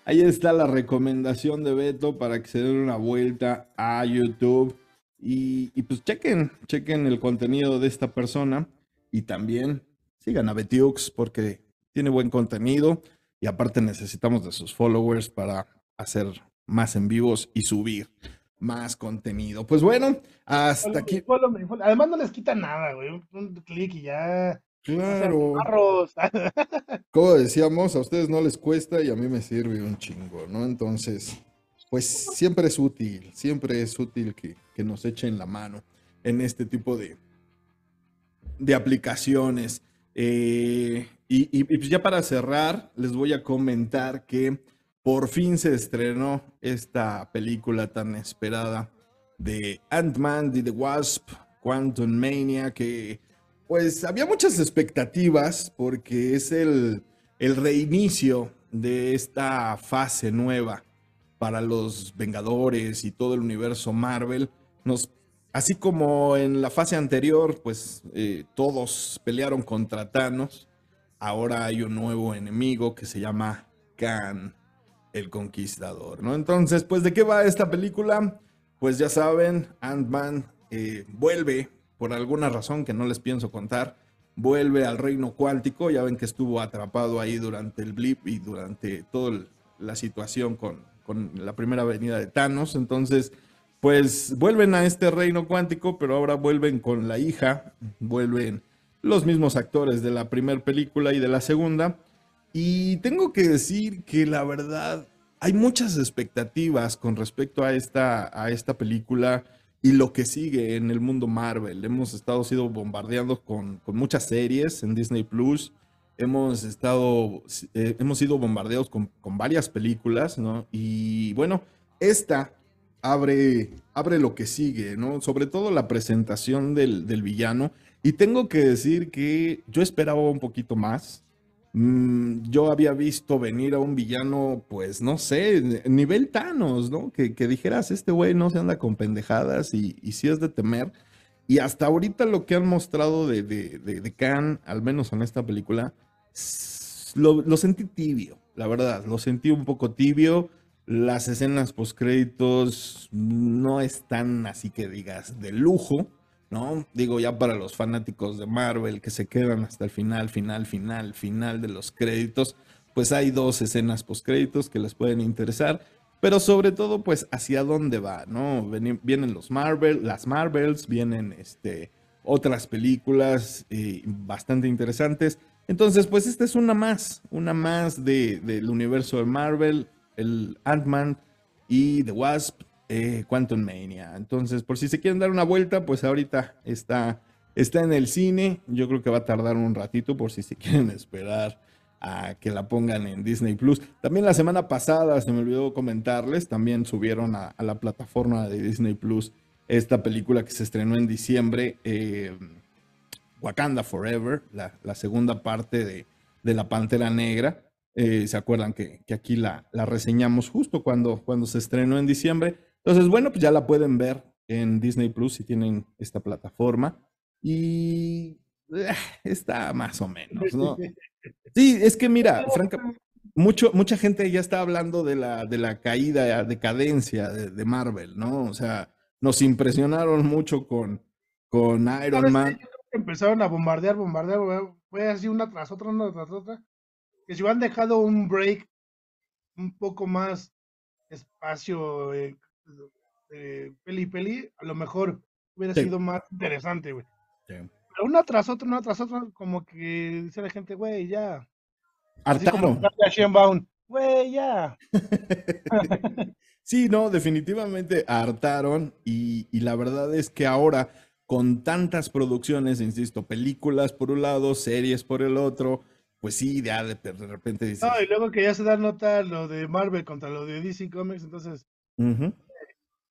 Ahí está la recomendación de Beto para que se den una vuelta a YouTube. Y, y pues chequen, chequen el contenido de esta persona. Y también sigan a Betiux porque tiene buen contenido. Y aparte necesitamos de sus followers para hacer más en vivos y subir más contenido. Pues bueno, hasta Follow aquí. me, follow me, follow- Además no les quita nada, güey. Un, clic y ya. Claro. <laughs> Como decíamos, a ustedes no les cuesta y a mí me sirve un chingo, ¿no? Entonces, pues siempre es útil, siempre es útil que, que nos echen la mano en este tipo de, de aplicaciones. Eh, y, pues ya para cerrar, les voy a comentar que por fin se estrenó esta película tan esperada de Ant-Man y the Wasp, Quantum Mania, que pues había muchas expectativas porque es el, el reinicio de esta fase nueva para los Vengadores y todo el universo Marvel. Así como en la fase anterior, pues eh, todos pelearon contra Thanos, ahora hay un nuevo enemigo que se llama Khan, el Conquistador, ¿no? Entonces, pues, ¿de qué va esta película? Pues ya saben, Ant-Man eh, vuelve por alguna razón que no les pienso contar, vuelve al reino cuántico, ya ven que estuvo atrapado ahí durante el blip y durante toda la situación con, con la primera venida de Thanos, entonces pues vuelven a este reino cuántico, pero ahora vuelven con la hija, vuelven los mismos actores de la primera película y de la segunda, y tengo que decir que la verdad hay muchas expectativas con respecto a esta, a esta película y lo que sigue en el mundo Marvel. Hemos estado sido bombardeando con, con muchas series en Disney Plus. Hemos estado, eh, hemos sido bombardeados con, con, varias películas, ¿no? Y bueno, esta abre, abre lo que sigue, ¿no? Sobre todo la presentación del, del villano. Y tengo que decir que yo esperaba un poquito más. Mm, yo había visto venir a un villano, pues no sé, nivel Thanos, ¿no? Que, que dijeras, este güey no se anda con pendejadas y, y sí es de temer. Y hasta ahorita lo que han mostrado de, de, de, de Khan, al menos en esta película, lo, sentí tibio, la verdad, lo sentí un poco tibio. Las escenas post-créditos no están así que digas de lujo, ¿no? Digo, ya para los fanáticos de Marvel que se quedan hasta el final, final, final, final de los créditos, pues hay dos escenas post-créditos que les pueden interesar, pero sobre todo, pues, hacia dónde va, ¿no? Vienen los Marvel, las Marvels, vienen este, otras películas eh, bastante interesantes. Entonces, pues, esta es una más, una más de, del universo de Marvel, el Ant-Man y The Wasp, eh, Quantum Mania. Entonces, por si se quieren dar una vuelta, pues ahorita está, está en el cine. Yo creo que va a tardar un ratito por si se <laughs> quieren esperar a que la pongan en Disney Plus. También la semana pasada, se me olvidó comentarles, también subieron a, a la plataforma de Disney Plus esta película que se estrenó en diciembre, eh, Wakanda Forever, la, la segunda parte de, de, La Pantera Negra. Eh, ¿Se acuerdan que, que aquí la, la, reseñamos justo cuando, cuando se estrenó en diciembre? Entonces, bueno, pues ya la pueden ver en Disney Plus si tienen esta plataforma. Y eh, está más o menos, ¿no? Sí, es que mira, <laughs> franca, mucho, mucha gente ya está hablando de la, de la caída, decadencia de, de, Marvel, ¿no? O sea, nos impresionaron mucho con, con Iron Man. Empezaron a bombardear, bombardear, fue así una tras otra, una tras otra. Que si hubieran dejado un break un poco más espacio eh, eh, peli peli, a lo mejor hubiera Sí. sido más interesante, güey. Sí. Pero una tras otra, una tras otra, como que dice la gente, güey, ya. Hartaron. Güey, ya. <laughs> Sí, no, definitivamente hartaron y, y la verdad es que ahora con tantas producciones, insisto, películas por un lado, series por el otro, pues sí, ya de, de repente dices, No, y luego que ya se da nota lo de Marvel contra lo de DC Comics, entonces,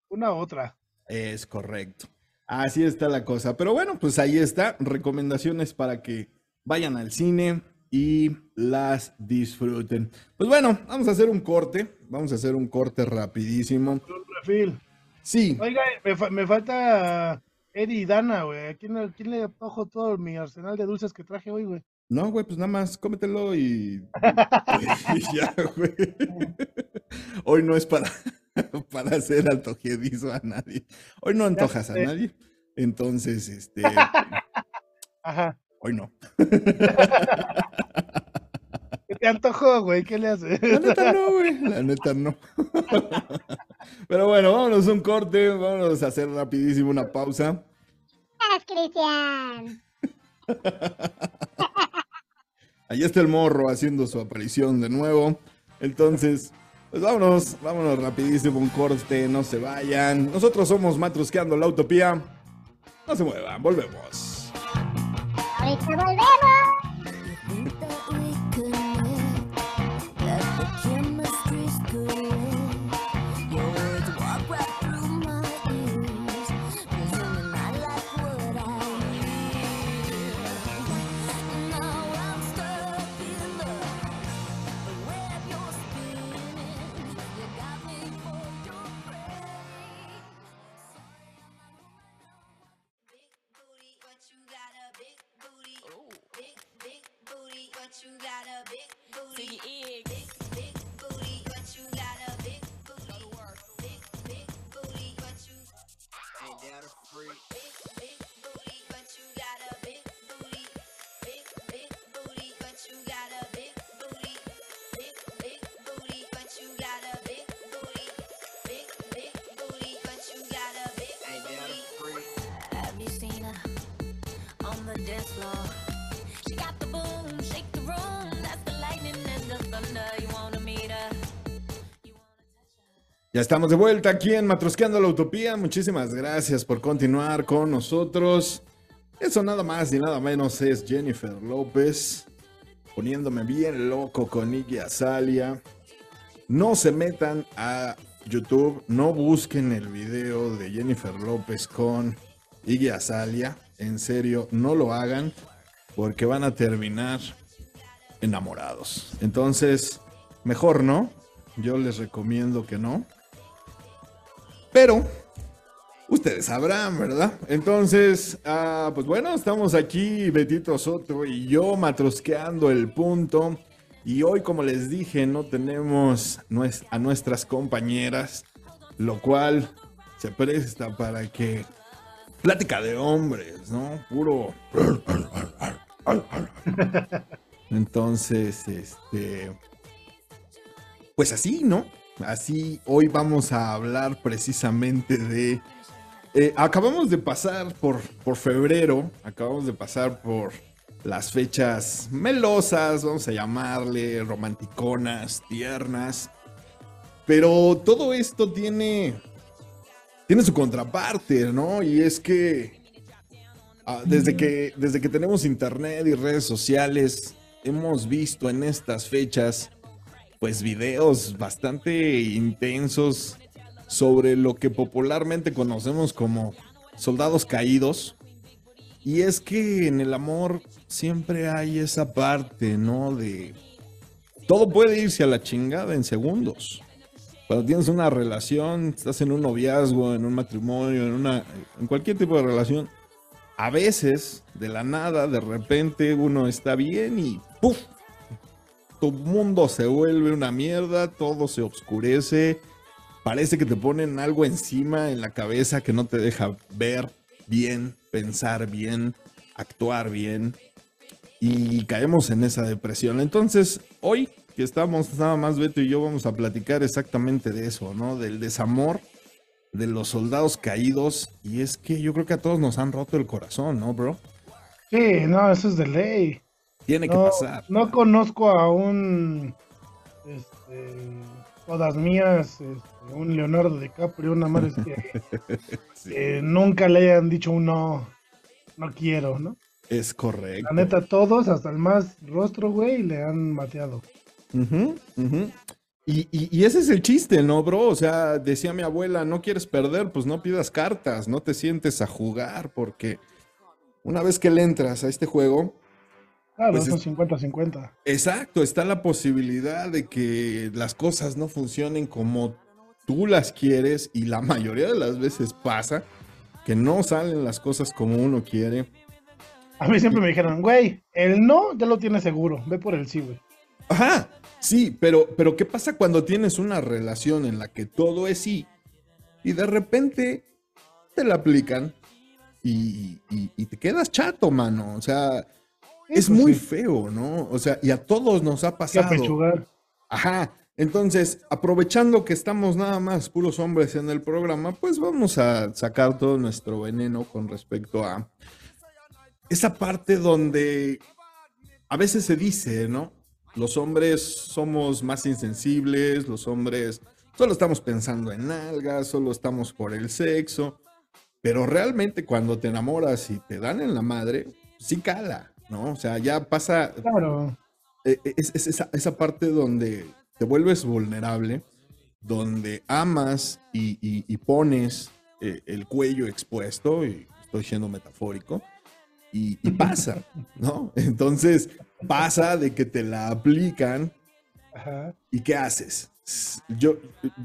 una u otra. Es correcto. Así está la cosa. Pero bueno, pues ahí está. Recomendaciones para que vayan al cine y las disfruten. Pues bueno, vamos a hacer un corte. Vamos a hacer un corte rapidísimo. Un. Sí, Oiga, me, fa- me falta Eddie y Dana, güey. ¿A quién, le- quién le tojo todo mi arsenal de dulces que traje hoy, güey? no, güey, pues nada más cómetelo y, y <laughs> ya, güey. Hoy no es para, <laughs> para hacer antojedizo a nadie. Hoy no antojas a nadie. Entonces, este, <laughs> Ajá. hoy no. ¿Qué te antojó, güey? ¿Qué le hace? La neta no, güey. La neta no. Pero bueno, vámonos a un corte. Vámonos a hacer rapidísimo una pausa. ¡Gracias, Cristian! <laughs> Ahí está el morro haciendo su aparición de nuevo. Entonces, pues vámonos, vámonos rapidísimo, un corte, no se vayan. Nosotros somos Matrusqueando la Utopía. No se muevan, volvemos. ¡Ahorita volvemos! Ya estamos de vuelta aquí en Matrusqueando la Utopía. Muchísimas gracias por continuar con nosotros. Eso nada más y nada menos es Jennifer López poniéndome bien loco con Iggy Azalea. No se metan a YouTube, no busquen el video de Jennifer López con Iggy Azalea. En serio, no lo hagan porque van a terminar enamorados. Entonces, mejor no. Yo les recomiendo que no. Pero ustedes sabrán, ¿verdad? Entonces, ah, pues bueno, estamos aquí, Betito Soto y yo matrosqueando el punto. Y hoy, como les dije, no tenemos a nuestras compañeras, lo cual se presta para que plática de hombres, ¿no? Puro. <laughs> Entonces, este. Pues así, ¿no? Así, hoy vamos a hablar precisamente de... eh, acabamos de pasar por, por febrero, acabamos de pasar por las fechas melosas, vamos a llamarle, romanticonas, tiernas. Pero todo esto tiene, tiene su contraparte, ¿no? Y es que ah, desde que desde que tenemos internet y redes sociales, hemos visto en estas fechas pues videos bastante intensos sobre lo que popularmente conocemos como soldados caídos. Y es que en el amor siempre hay esa parte, ¿no? De todo puede irse a la chingada en segundos. Cuando tienes una relación, estás en un noviazgo, en un matrimonio, en una en cualquier tipo de relación, a veces de la nada, de repente uno está bien y ¡puf! Tu mundo se vuelve una mierda, todo se oscurece, parece que te ponen algo encima en la cabeza que no te deja ver bien, pensar bien, actuar bien y caemos en esa depresión. Entonces, hoy que estamos nada más Beto y yo vamos a platicar exactamente de eso, ¿no? Del desamor de los soldados caídos y es que yo creo que a todos nos han roto el corazón, ¿no, bro? Sí, no, eso es de ley. Tiene que No, pasar. no conozco a un. Este, todas mías, este, un Leonardo DiCaprio, una madre es que, <laughs> Sí, que nunca le hayan dicho un no, no quiero, ¿no? es correcto. La neta, todos, hasta el más rostro, güey, le han bateado. Ujú, ujú. Y, y- y ese es el chiste, ¿no, bro? O sea, decía mi abuela, no quieres perder, pues no pidas cartas, no te sientes a jugar, porque una vez que le entras a este juego, Claro, Pues son es- 50-50. exacto, está la posibilidad de que las cosas no funcionen como tú las quieres y la <laughs> mayoría de las veces pasa que no salen las cosas como uno quiere. A mí siempre me dijeron, güey, el no ya lo tienes seguro, ve por el sí, güey. Ajá, sí, pero, pero ¿qué pasa cuando tienes una relación en la que todo es sí y de repente te la aplican y, y- y te quedas chato, mano? O sea, es pues muy sí, feo, ¿no? O sea, y a todos nos ha pasado. Ajá, entonces, aprovechando que estamos nada más puros hombres en el programa, pues vamos a sacar todo nuestro veneno con respecto a esa parte donde a veces se dice, ¿no? Los hombres somos más insensibles, los hombres solo estamos pensando en algas, solo estamos por el sexo, pero realmente cuando te enamoras y te dan en la madre, sí cala, ¿no? O sea, ya pasa, Claro. eh, es, es esa, esa parte donde te vuelves vulnerable, donde amas y, y- y pones eh, el cuello expuesto, y estoy siendo metafórico, y, y <laughs> pasa, ¿no? Entonces pasa de que te la aplican Ajá. ¿Y qué haces? Yo,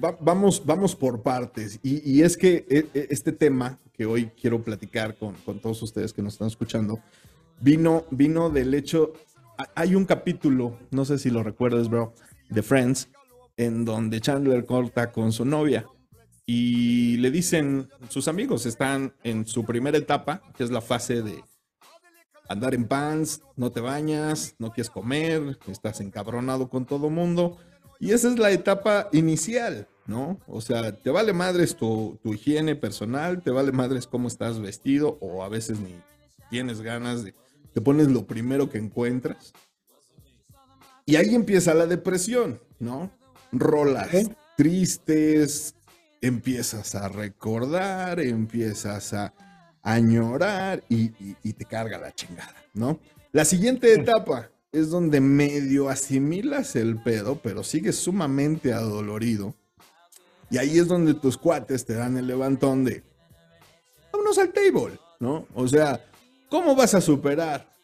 va- vamos, vamos por partes. Y, y es que e- e- este tema que hoy quiero platicar con, con todos ustedes que nos están escuchando, vino, vino del hecho, ha- hay un capítulo, no sé si lo recuerdas, bro, de Friends, en donde Chandler corta con su novia y le dicen, sus amigos están en su primera etapa, que es la fase de andar en pants, no te bañas, no quieres comer, estás encabronado con todo mundo. Y esa es la etapa inicial, ¿no? O sea, te vale madres tu, tu higiene personal, te vale madres cómo estás vestido, o a veces ni tienes ganas de, te pones lo primero que encuentras. Y ahí empieza la depresión, ¿no? Rolas tristes, empiezas a recordar, empiezas a añorar y, y- y te carga la chingada, ¿no? La siguiente etapa es donde medio asimilas el pedo, pero sigues sumamente adolorido. Y ahí es donde tus cuates te dan el levantón de, vámonos al table, ¿no? O sea, ¿cómo vas a superar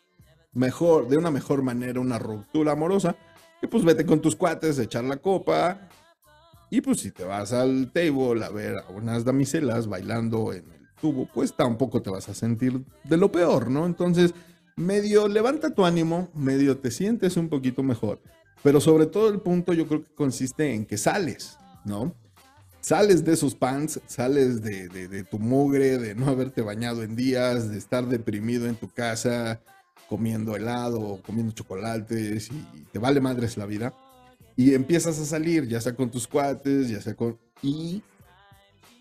mejor, de una mejor manera, una ruptura amorosa? Y pues vete con tus cuates, echar la copa. Y pues si te vas al table a ver a unas damiselas bailando en el tubo, pues tampoco te vas a sentir de lo peor, ¿no? Entonces, medio levanta tu ánimo, medio te sientes un poquito mejor. Pero sobre todo el punto yo creo que consiste en que sales, ¿no? Sales de esos pants, sales de, de- de tu mugre, de no haberte bañado en días, de estar deprimido en tu casa, comiendo helado, comiendo chocolates y te vale madres la vida. Y empiezas a salir, ya sea con tus cuates, ya sea con... Y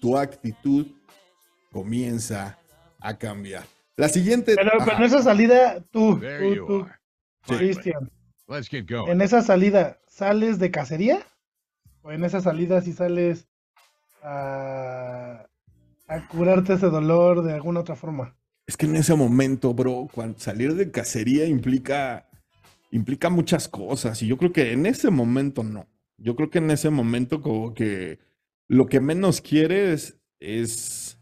tu actitud comienza a cambiar. La siguiente... Pero, en esa salida, tú, There tú, you tú, Cristian, Let's get going. en esa salida, ¿sales de cacería? ¿O en esa salida si sales a, curarte ese dolor de alguna otra forma? Es que en ese momento, bro, cuando salir de cacería implica, implica muchas cosas. Y yo creo que en ese momento no. Yo creo que en ese momento como que lo que menos quieres es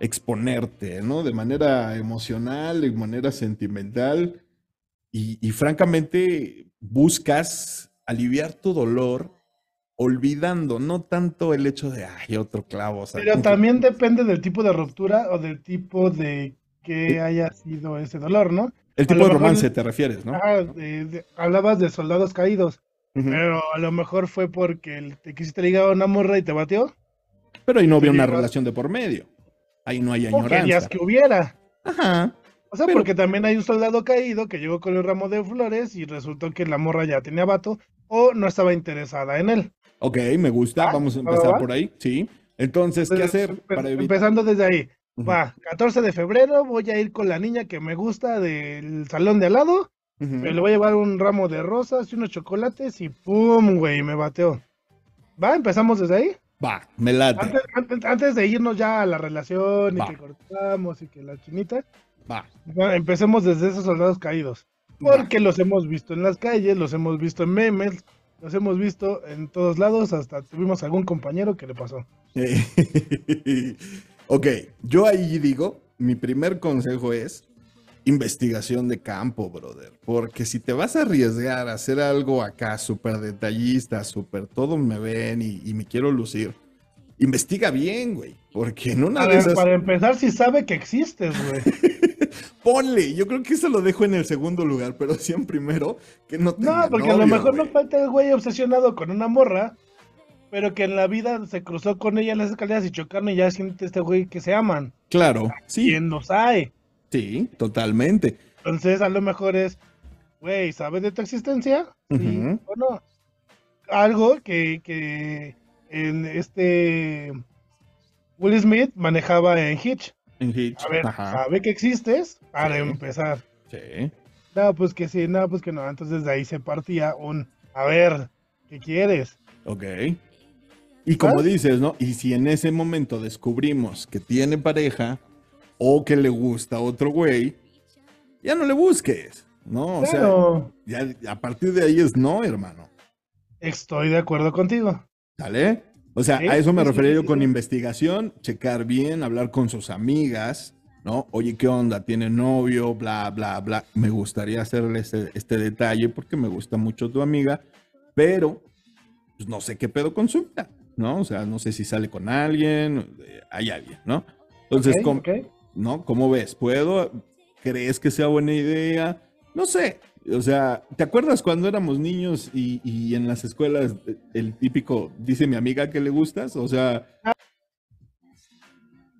exponerte, ¿no? De manera emocional, de manera sentimental. Y francamente buscas aliviar tu dolor olvidando, no tanto el hecho de, ay, otro clavo. o sea, Pero también depende del tipo de ruptura o del tipo de que haya sido ese dolor, ¿no? El tipo de mejor- romance te refieres, ¿no? Ajá, de- de- hablabas de soldados caídos, pero a lo mejor fue porque te quisiste ligar a una morra y te batió, Pero ahí no había una relación de por medio. Ahí no hay o querías añoranza. que hubiera. Ajá. O sea, Pero- porque también hay un soldado caído que llegó con el ramo de flores y resultó que la morra ya tenía vato o no estaba interesada en él. Ok, me gusta. Ah, Vamos a ¿va, va, empezar va? por ahí. Sí. Entonces, ¿qué Entonces, hacer para evitar? Empezando desde ahí. Va, 14 de febrero voy a ir con la niña que me gusta del salón de al lado. Me le voy a llevar un ramo de rosas y unos chocolates y ¡pum! güey, me bateó. Va, empezamos desde ahí. Va, me late. Antes, antes- antes de irnos ya a la relación y que cortamos y que la chinita, Va. va, empecemos desde esos soldados caídos. Porque los hemos visto en las calles, los hemos visto en memes, los hemos visto en todos lados, hasta tuvimos algún compañero que le pasó. <laughs> ok, yo ahí digo, mi primer consejo es investigación de campo, brother. Porque si te vas a arriesgar a hacer algo acá súper detallista, súper todo me ven y, y me quiero lucir, investiga bien, güey. Porque en una A de ver, esas... para empezar, si sabe que existes, güey. <laughs> Ponle, yo creo que eso lo dejo en el segundo lugar, pero sí en primero, que no tenga No, porque a lo mejor no falta el güey obsesionado con una morra, pero que en la vida se cruzó con ella en las escaleras y chocaron y ya siente este güey que se aman. Claro, sí, ¿Quién los hay? sí, totalmente. Entonces, a lo mejor es, güey, ¿sabes de tu existencia? Sí Ujú. o no. Algo que, que en este Will Smith manejaba en Hitch. En Hitch, A ver, ajá, ¿sabe que existes? Para Sí. empezar. sí. No, pues que sí, no, pues que no. Entonces de ahí se partía un, a ver, ¿qué quieres? Ok. Y como ¿Vas? dices, ¿no? Y si en ese momento descubrimos que tiene pareja o que le gusta a otro güey, ya no le busques, ¿no? O sea, ya a partir de ahí es no, hermano. estoy de acuerdo contigo. ¿Sale? O sea, a eso me refería yo con investigación, checar bien, hablar con sus amigas, ¿no? Oye, ¿qué onda? ¿Tiene novio? Bla, bla, bla. Me gustaría hacerle este, este detalle porque me gusta mucho tu amiga, pero pues, no sé qué pedo con su vida, ¿no? O sea, no sé si sale con alguien, eh, hay alguien, ¿no? Entonces, Ok, ¿cómo, ok. ¿no? ¿Cómo ves? ¿Puedo? ¿Crees que sea buena idea? No sé. O sea, ¿te acuerdas cuando éramos niños y, y en las escuelas eh, el típico dice mi amiga que le gustas? O sea,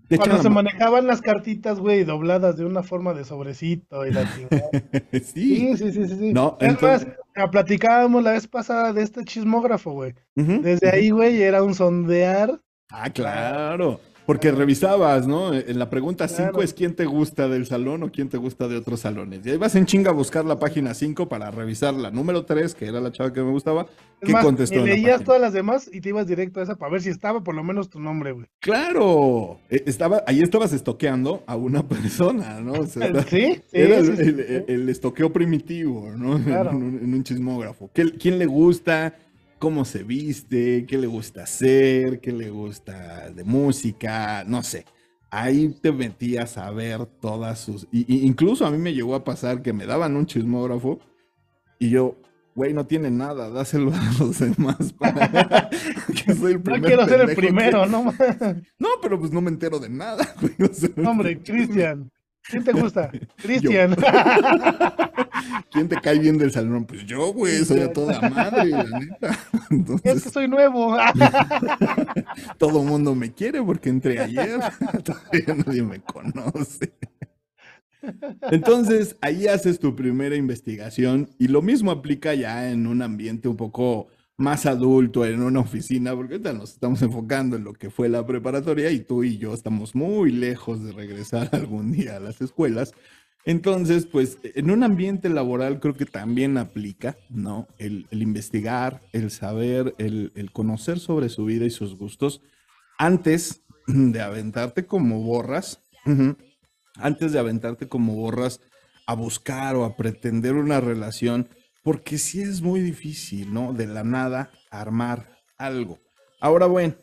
te Cuando se manejaban las cartitas, güey, dobladas de una forma de sobrecito y la chingada. <laughs> sí. Sí, sí, sí, sí. No, es entonces- más, la platicábamos la vez pasada de este chismógrafo, güey. Desde ahí, güey, era un sondear. Ah, claro. Porque revisabas, ¿no? En la pregunta 5 Claro. es quién te gusta del salón o quién te gusta de otros salones. Y ahí vas en chinga a buscar la página 5 para revisar la número 3, que era la chava que me gustaba, Es que más, contestó y la leías todas las demás y te ibas directo a esa para ver si estaba por lo menos tu nombre, güey. Claro, Eh, estaba, ahí estabas estoqueando a una <laughs> persona, ¿no? O sea, era, <laughs> ¿Sí? Sí, era el, sí, sí, el- estoqueo primitivo, ¿no? <laughs> En Claro. un, en un chismógrafo. ¿Qué- ¿Quién le gusta? ¿Cómo se viste? ¿Qué le gusta hacer? ¿Qué le gusta de música? No sé. Ahí te metías a ver todas sus... y- y incluso a mí me llegó a pasar que me daban un chismógrafo y yo... Güey, no tiene nada, dáselo a <laughs> los demás. Para... que soy el No quiero ser el pendejo que- primero, <laughs> ¿no? no, pero pues no me entero de nada, <laughs> güey. o sea, Hombre, Cristian. ¿Quién te gusta? <laughs> Cristian. <laughs> ¿Quién te cae bien del salón? Pues yo, güey, soy a toda madre, la neta. <laughs> es que Entonces, soy nuevo. todo mundo me quiere porque entré ayer. Todavía nadie me conoce. Entonces, ahí haces tu primera investigación y lo mismo aplica ya en un ambiente un poco más adulto, en una oficina, porque ahorita nos estamos enfocando en lo que fue la preparatoria y tú y yo estamos muy lejos de regresar <laughs> algún día a las escuelas. Entonces, pues en un ambiente laboral creo que también aplica, ¿no? El, investigar, el saber, el, conocer sobre su vida y sus gustos antes de aventarte como borras, antes de aventarte como borras a buscar o a pretender una relación, porque sí es muy difícil, ¿no? De la nada armar algo. Ahora, bueno,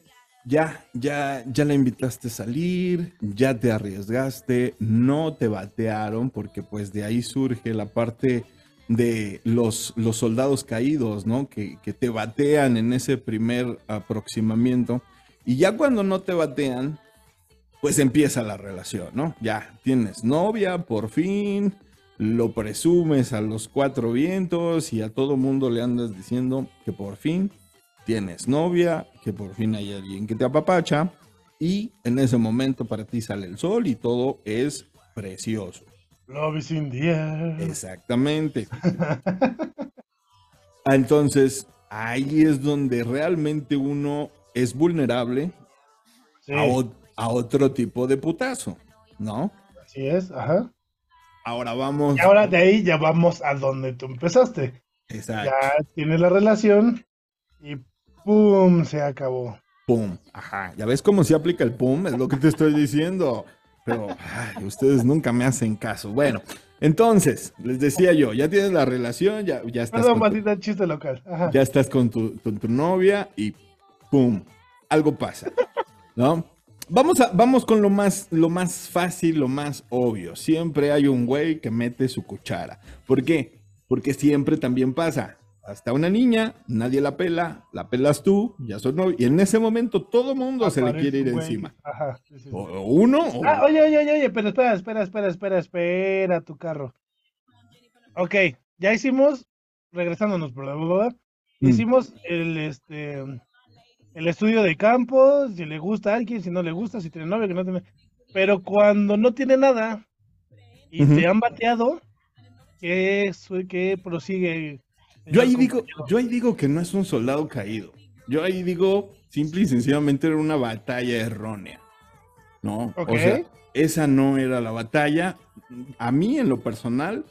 ya, ya, ya la invitaste a salir, ya te arriesgaste, no te batearon, porque pues de ahí surge la parte de los, los soldados caídos, ¿no? Que, que te batean en ese primer aproximamiento. Y ya cuando no te batean, pues empieza la relación, ¿no? Ya tienes novia, por fin, lo presumes a los cuatro vientos y a todo mundo le andas diciendo que por fin tienes novia, que por fin hay alguien que te apapacha y en ese momento para ti sale el sol y todo es precioso. Love is in the air. Exactamente. <laughs> Entonces, ahí es donde realmente uno es vulnerable Sí, a, a otro tipo de putazo, ¿no? así es, ajá. Ahora vamos. Y ahora de ahí ya vamos a donde tú empezaste. Exacto. Ya tienes la relación y ¡pum! se acabó. Pum. Ajá. ¿Ya ves cómo se aplica el pum? Es lo que te estoy diciendo. Pero ay, ustedes nunca me hacen caso. Bueno, entonces, les decía yo, ya tienes la relación, ya, ya estás. Perdón, con tu- chiste local. Ajá. ya estás con tu, con tu novia y ¡pum! Algo pasa, ¿no? Vamos, a, vamos con lo más, lo más fácil, lo más obvio. Siempre hay un güey que mete su cuchara. ¿Por qué? Porque siempre también pasa. Hasta una niña, nadie la pela, la pelas tú, ya son novio. Y en ese momento todo mundo se le quiere ir encima. Ajá. sí. O uno o... Ah, oye, oye, oye, oye, pero espera, espera, espera, espera, espera tu carro. Ok, ya hicimos, regresándonos, bla, bla, Mm. hicimos el, este, el estudio de campo, si le gusta a alguien, si no le gusta, si tiene novio, que no tiene. Pero cuando no tiene nada y Ujú. te han bateado, ¿qué, qué prosigue? Yo ahí digo, yo ahí digo que no es un soldado caído. Yo ahí digo, simple y sencillamente era una batalla errónea. ¿No? Ok. O sea, esa no era la batalla. A mí, en lo personal,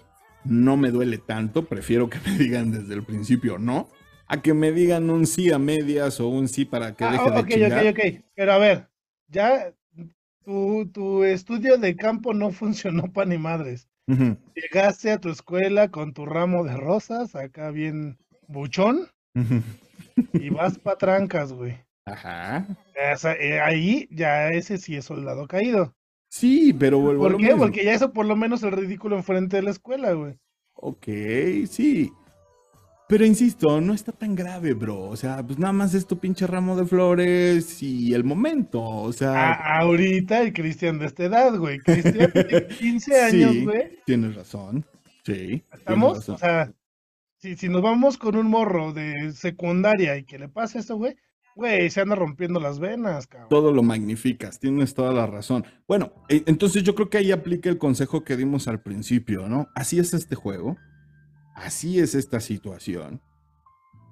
no me duele tanto. Prefiero que me digan desde el principio no. A que me digan un sí a medias o un sí para que Ah, deje de ok, chingar. ok, ok. Pero a ver, ya tu, tu estudio de campo no funcionó para ni madres. Llegaste a tu escuela con tu ramo de rosas, acá bien buchón, y vas pa' trancas, güey. Ajá. O sea, eh, ahí ya ese sí es soldado caído. Sí, pero vuelvo a ¿Por lo qué? mismo. Porque ya eso por lo menos el ridículo enfrente de la escuela, güey. Ok, sí. Pero insisto, no está tan grave, bro. O sea, pues nada más es tu pinche ramo de flores y el momento. O sea, A- ahorita el Cristian de esta edad, güey. Cristian de 15 <laughs> años, sí, güey. tienes razón. Sí. ¿Estamos? razón. O sea, si, si nos vamos con un morro de secundaria y que le pasa eso, güey, güey, se anda rompiendo las venas, cabrón. Todo lo magnificas, tienes toda la razón. Bueno, e- entonces yo creo que ahí aplica el consejo que dimos al principio, ¿no? Así es este juego, así es esta situación,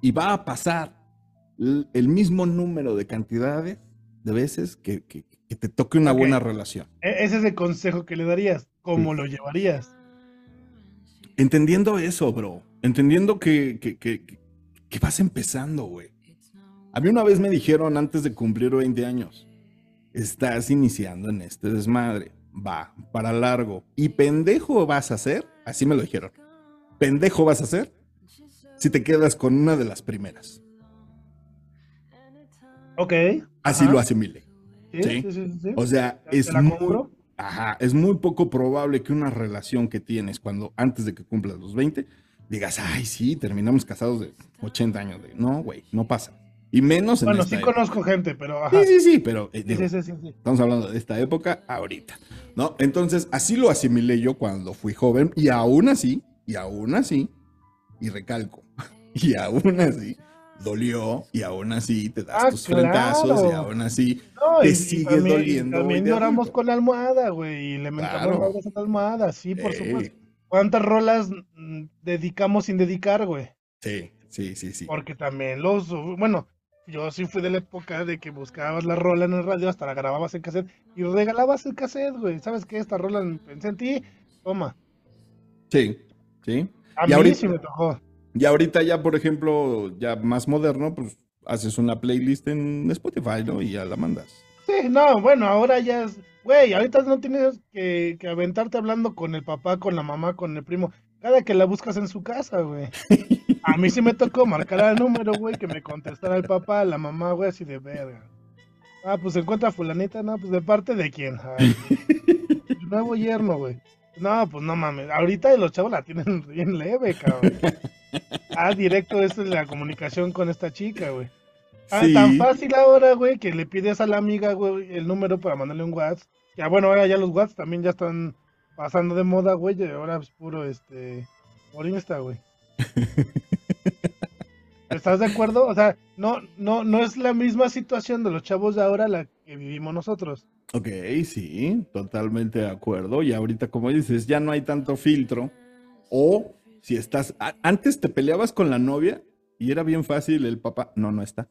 y va a pasar el mismo número de cantidades de veces que, que- que te toque una buena relación. E- ese es el consejo que le darías. ¿Cómo lo llevarías? Entendiendo eso, bro. Entendiendo que, que, que- que- que vas empezando, güey. A mí una vez me dijeron antes de cumplir 20 años, estás iniciando en este desmadre. Va, para largo. Y pendejo vas a ser, así me lo dijeron. Pendejo vas a ser si te quedas con una de las primeras. Ok. Así ajá, lo asimilé. Sí, sí. sí, sí. O sea, ¿Te es muy, compro? Ajá, es muy poco probable que una relación que tienes cuando antes de que cumplas los 20 digas, ay, sí, terminamos casados de 80 años. De... No, güey, no pasa. Y menos en Bueno, esta sí época. conozco gente, pero ajá. Sí, sí, sí, pero eh, digo, sí, sí. estamos hablando de esta época ahorita, ¿no? Entonces, así lo asimilé yo cuando fui joven y aún así, y aún así, y recalco, <laughs> y aún así, dolió y aún así te das Ah, tus frentazos y claro. aún así No, te y- sigue y doliendo, También lloramos con la almohada, güey, y le mentamos Claro. a la almohada, sí, por supuesto. ¿Cuántas rolas mm, dedicamos sin dedicar, güey? Sí, sí, sí, sí. Porque también los, bueno, yo sí fui de la época de que buscabas la rola en el radio, hasta la grababas en cassette y regalabas el cassette, güey. ¿Sabes qué? Esta rola pensé en ti, toma. Sí, sí. A Y mí ahorita- sí me tocó. Y ahorita ya, por ejemplo, ya más moderno, pues haces una playlist en Spotify, ¿no? Y ya la mandas. Sí, no, bueno, ahora ya es, güey, ahorita no tienes que, que aventarte hablando con el papá, con la mamá, con el primo, cada que la buscas en su casa, güey. <laughs> A mí sí me tocó marcar el número, güey, que me contestara el papá, la mamá, güey, así de verga. Ah, pues se encuentra fulanita, no, pues de parte de quién. Ay, <laughs> nuevo yerno, güey. No, pues no mames, ahorita los chavos la tienen <laughs> bien leve, cabrón. Ah, directo, esta es la comunicación con esta chica, güey. Ah, Sí. tan fácil ahora, güey, que le pides a la amiga, güey, el número para mandarle un WhatsApp. Ya, bueno, ahora ya los WhatsApp también ya están pasando de moda, güey, y ahora es puro, este, por Insta, güey. <laughs> ¿Estás de acuerdo? O sea, no, no, no es la misma situación de los chavos de ahora la que vivimos nosotros. Ok, sí, totalmente de acuerdo. Y ahorita, como dices, ya no hay tanto filtro. O si estás, a- antes te peleabas con la novia y era bien fácil el papá, no, no está.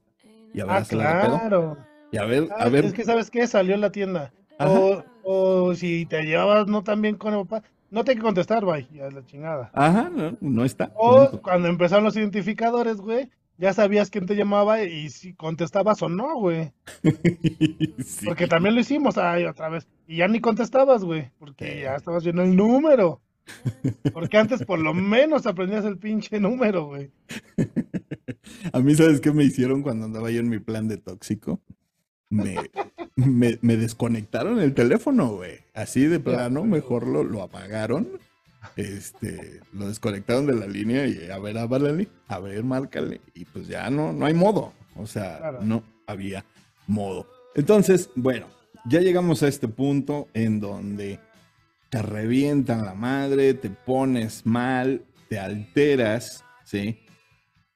Y Ah, la de pedo. claro. Y a ver, a Ah, ver. Es que, ¿sabes qué? Salió en la tienda. O, o si te llevabas no tan bien con el papá, no te hay que contestar, bye, ya es la chingada. Ajá, no, no está. O cuando empezaron los identificadores, güey, ya sabías quién te llamaba y si contestabas o no, güey. <laughs> Sí. Porque también lo hicimos, ay, otra vez. Y ya ni contestabas, güey, porque ya estabas viendo el número. Porque antes por lo menos aprendías el pinche número, güey. <laughs> A mí, ¿sabes qué me hicieron cuando andaba yo en mi plan de tóxico? Me, me, me desconectaron el teléfono, güey. Así de plano, mejor lo, lo apagaron. Este, lo desconectaron de la línea y a ver, háblale, a ver, márcale. Y pues ya no, no hay modo. O sea, Claro. no había modo. Entonces, bueno, ya llegamos a este punto en donde te revientan la madre, te pones mal, te alteras, ¿sí?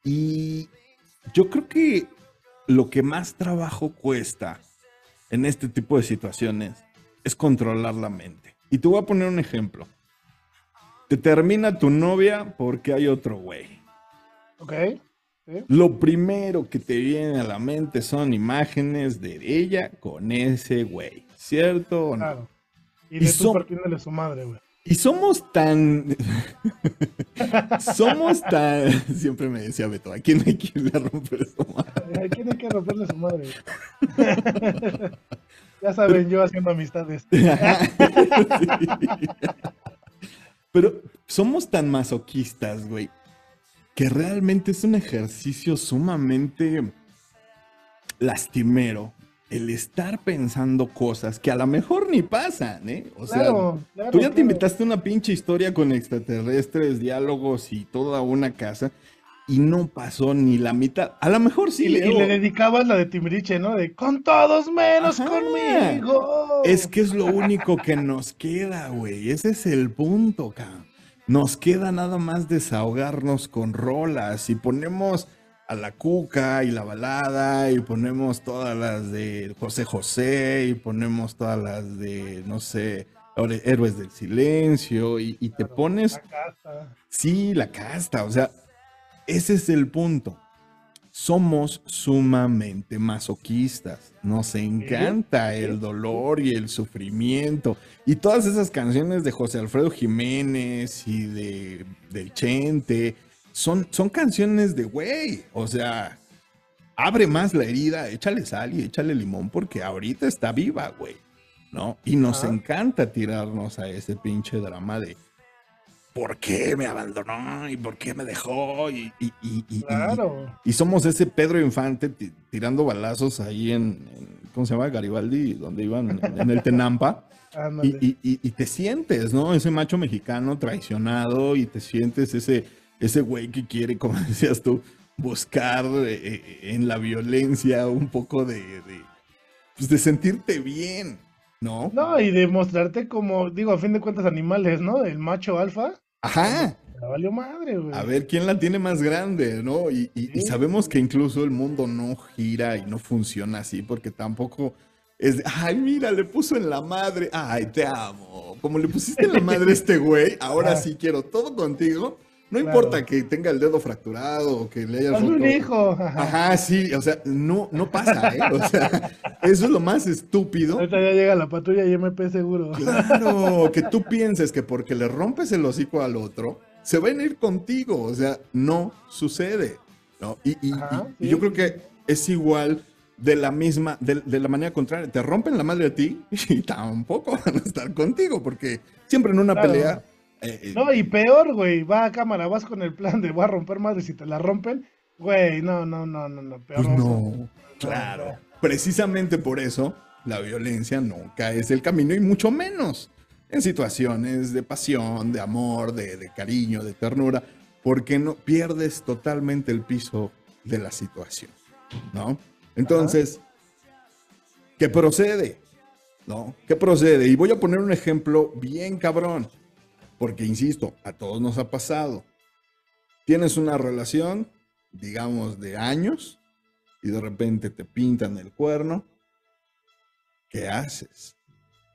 Y yo creo que lo que más trabajo cuesta en este tipo de situaciones es controlar la mente. Y te voy a poner un ejemplo. Te termina tu novia porque hay otro güey. ¿Ok? ¿Sí? Lo primero que te viene a la mente son imágenes de ella con ese güey. ¿Cierto o no? Claro. Y Y de tú son- partiéndole su madre, güey. Y somos tan. <laughs> somos tan. Siempre me decía Beto, ¿a quién hay que le romper su madre? Ay, ¿Quién hay que romperle su madre? <laughs> ya saben, yo haciendo amistades. <laughs> Sí. Pero somos tan masoquistas, güey, que realmente es un ejercicio sumamente lastimero el estar pensando cosas que a lo mejor ni pasan, ¿eh? O sea, Claro, tú ya te invitaste una pinche historia con extraterrestres, diálogos y toda una casa y no pasó ni la mitad. A lo mejor sí, Y, le- y le dedicabas la de Timbiriche, ¿no? De con todos menos Ajá. conmigo. Es que es lo único que nos queda, güey. Ese es el punto, cabrón. Nos queda nada más desahogarnos con rolas y ponemos a la cuca y la balada y ponemos todas las de José José y ponemos todas las de, no sé, Héroe- Héroes del Silencio y, y te pones, La casa. sí, la casta, o sea, ese es el punto. Somos sumamente masoquistas. Nos encanta el dolor y el sufrimiento. Y todas esas canciones de José Alfredo Jiménez y de, del Chente son, son canciones de güey. O sea, abre más la herida, échale sal y échale limón porque ahorita está viva, güey. ¿No? Y nos encanta tirarnos a ese pinche drama de por qué me abandonó y por qué me dejó y, y- y- Claro. y somos ese Pedro Infante ti- tirando balazos ahí en, en- ¿cómo se llama? Garibaldi, donde iban en, en el Tenampa. <laughs> Y, te sientes, ¿no? Ese macho mexicano traicionado y te sientes ese, ese güey que quiere, como <laughs> decías tú, buscar eh, eh, en la violencia un poco de, de, pues, de sentirte bien, ¿no? No, y demostrarte como, digo, a fin de cuentas, animales, ¿no? El macho alfa. Ajá. La valió madre, güey. A ver quién la tiene más grande, ¿no? Y, y- sabemos que incluso el mundo no gira y no funciona así, porque tampoco es, de, ay, mira, le puso en la madre, ay, te amo. Como le pusiste en la madre a este güey, ahora sí quiero todo contigo. No Claro. importa que tenga el dedo fracturado o que le hayas Hazme un roto- hijo. Ajá. Sí, o sea, no, no pasa, ¿eh? O sea, eso es lo más estúpido. Ahorita ya llega la patrulla y MP seguro. Claro, <laughs> que tú pienses que porque le rompes el hocico al otro, se van a ir contigo. O sea, no sucede. ¿no? Y, y- Ajá, y- y sí, yo creo que es igual de la misma, de, de la manera contraria. Te rompen la madre a ti <laughs> y tampoco van a estar contigo, porque siempre en una Claro. pelea. Eh, eh, No, y peor, güey, va a cámara, vas con el plan de voy a romper madre si te la rompen. Güey, no, no, no, no, no, peor. Pues no, claro. Precisamente por eso la violencia nunca es el camino y mucho menos en situaciones de pasión, de amor, de, de cariño, de ternura, porque no pierdes totalmente el piso de la situación, ¿no? Entonces, ¿qué procede? ¿No? ¿Qué procede? Y voy a poner un ejemplo bien cabrón, porque insisto, a todos nos ha pasado. Tienes una relación, digamos, de años, y de repente te pintan el cuerno, ¿qué haces?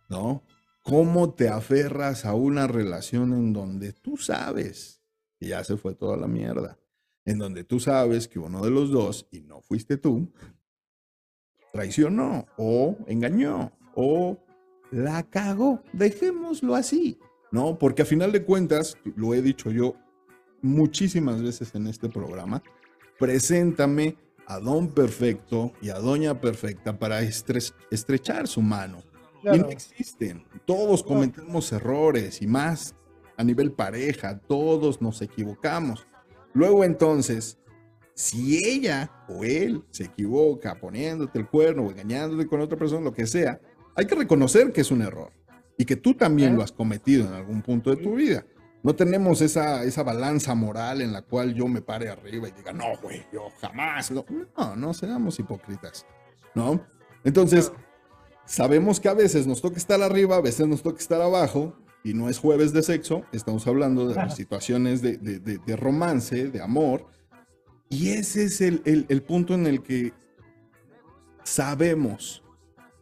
¿No? ¿Cómo te aferras a una relación en donde tú sabes que ya se fue toda la mierda? En donde tú sabes que uno de los dos, y no fuiste tú, traicionó o engañó o la cagó. Dejémoslo así, ¿no? Porque a final de cuentas, lo he dicho yo muchísimas veces en este programa, preséntame a Don Perfecto y a Doña Perfecta para estre- estrechar su mano. Y no existen. Todos cometemos errores y más a nivel pareja, todos nos equivocamos. Luego entonces, si ella o él se equivoca poniéndote el cuerno o engañándote con otra persona, lo que sea, hay que reconocer que es un error y que tú también lo has cometido en algún punto de tu vida. No tenemos esa, esa balanza moral en la cual yo me pare arriba y diga, no, güey, yo jamás. No, no, no seamos hipócritas, ¿no? Entonces, sabemos que a veces nos toca estar arriba, a veces nos toca estar abajo, y no es jueves de sexo, estamos hablando de las situaciones de, de- de- de romance, de amor, y ese es el, el- el punto en el que sabemos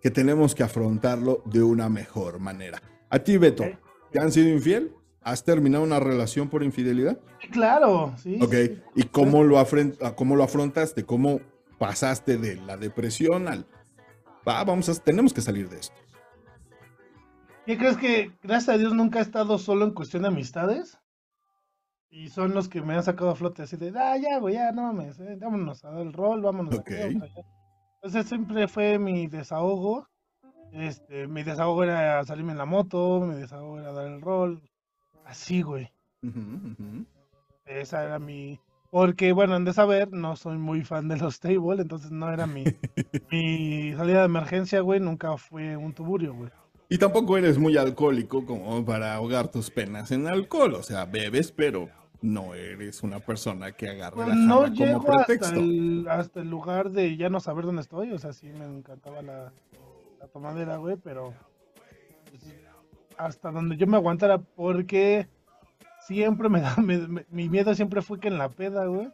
que tenemos que afrontarlo de una mejor manera. A ti, Beto. ¿te han sido infiel? ¿Has terminado una relación por infidelidad? Claro, sí. Ok, sí. ¿y cómo lo, cómo lo afrontaste? ¿Cómo pasaste de la depresión al... Va, vamos a... Tenemos que salir de esto. ¿Qué crees que, gracias a Dios, nunca he estado solo en cuestión de amistades? Y son los que me han sacado a flote así de, ah, ya, güey, ya, no mames, eh, vámonos a dar el rol, vámonos. Ok. aquí, vámonos allá". Entonces siempre fue mi desahogo. Este, mi desahogo era salirme en la moto, mi desahogo era dar el rol. Así, güey. Esa era mi. Porque, bueno, han de saber, no soy muy fan de los table, entonces no era mi, <laughs> mi salida de emergencia, güey, nunca fue un tuburio, güey. Y tampoco eres muy alcohólico como para ahogar tus penas en alcohol. O sea, bebes, pero no eres una persona que agarre Pues la no como llego hasta pretexto. el, hasta el lugar de ya no saber dónde estoy, o sea, sí me encantaba la, la tomadera, güey, pero pues, hasta donde yo me aguantara, porque siempre me da, <laughs> me- me- mi miedo siempre fue que en la peda, güey,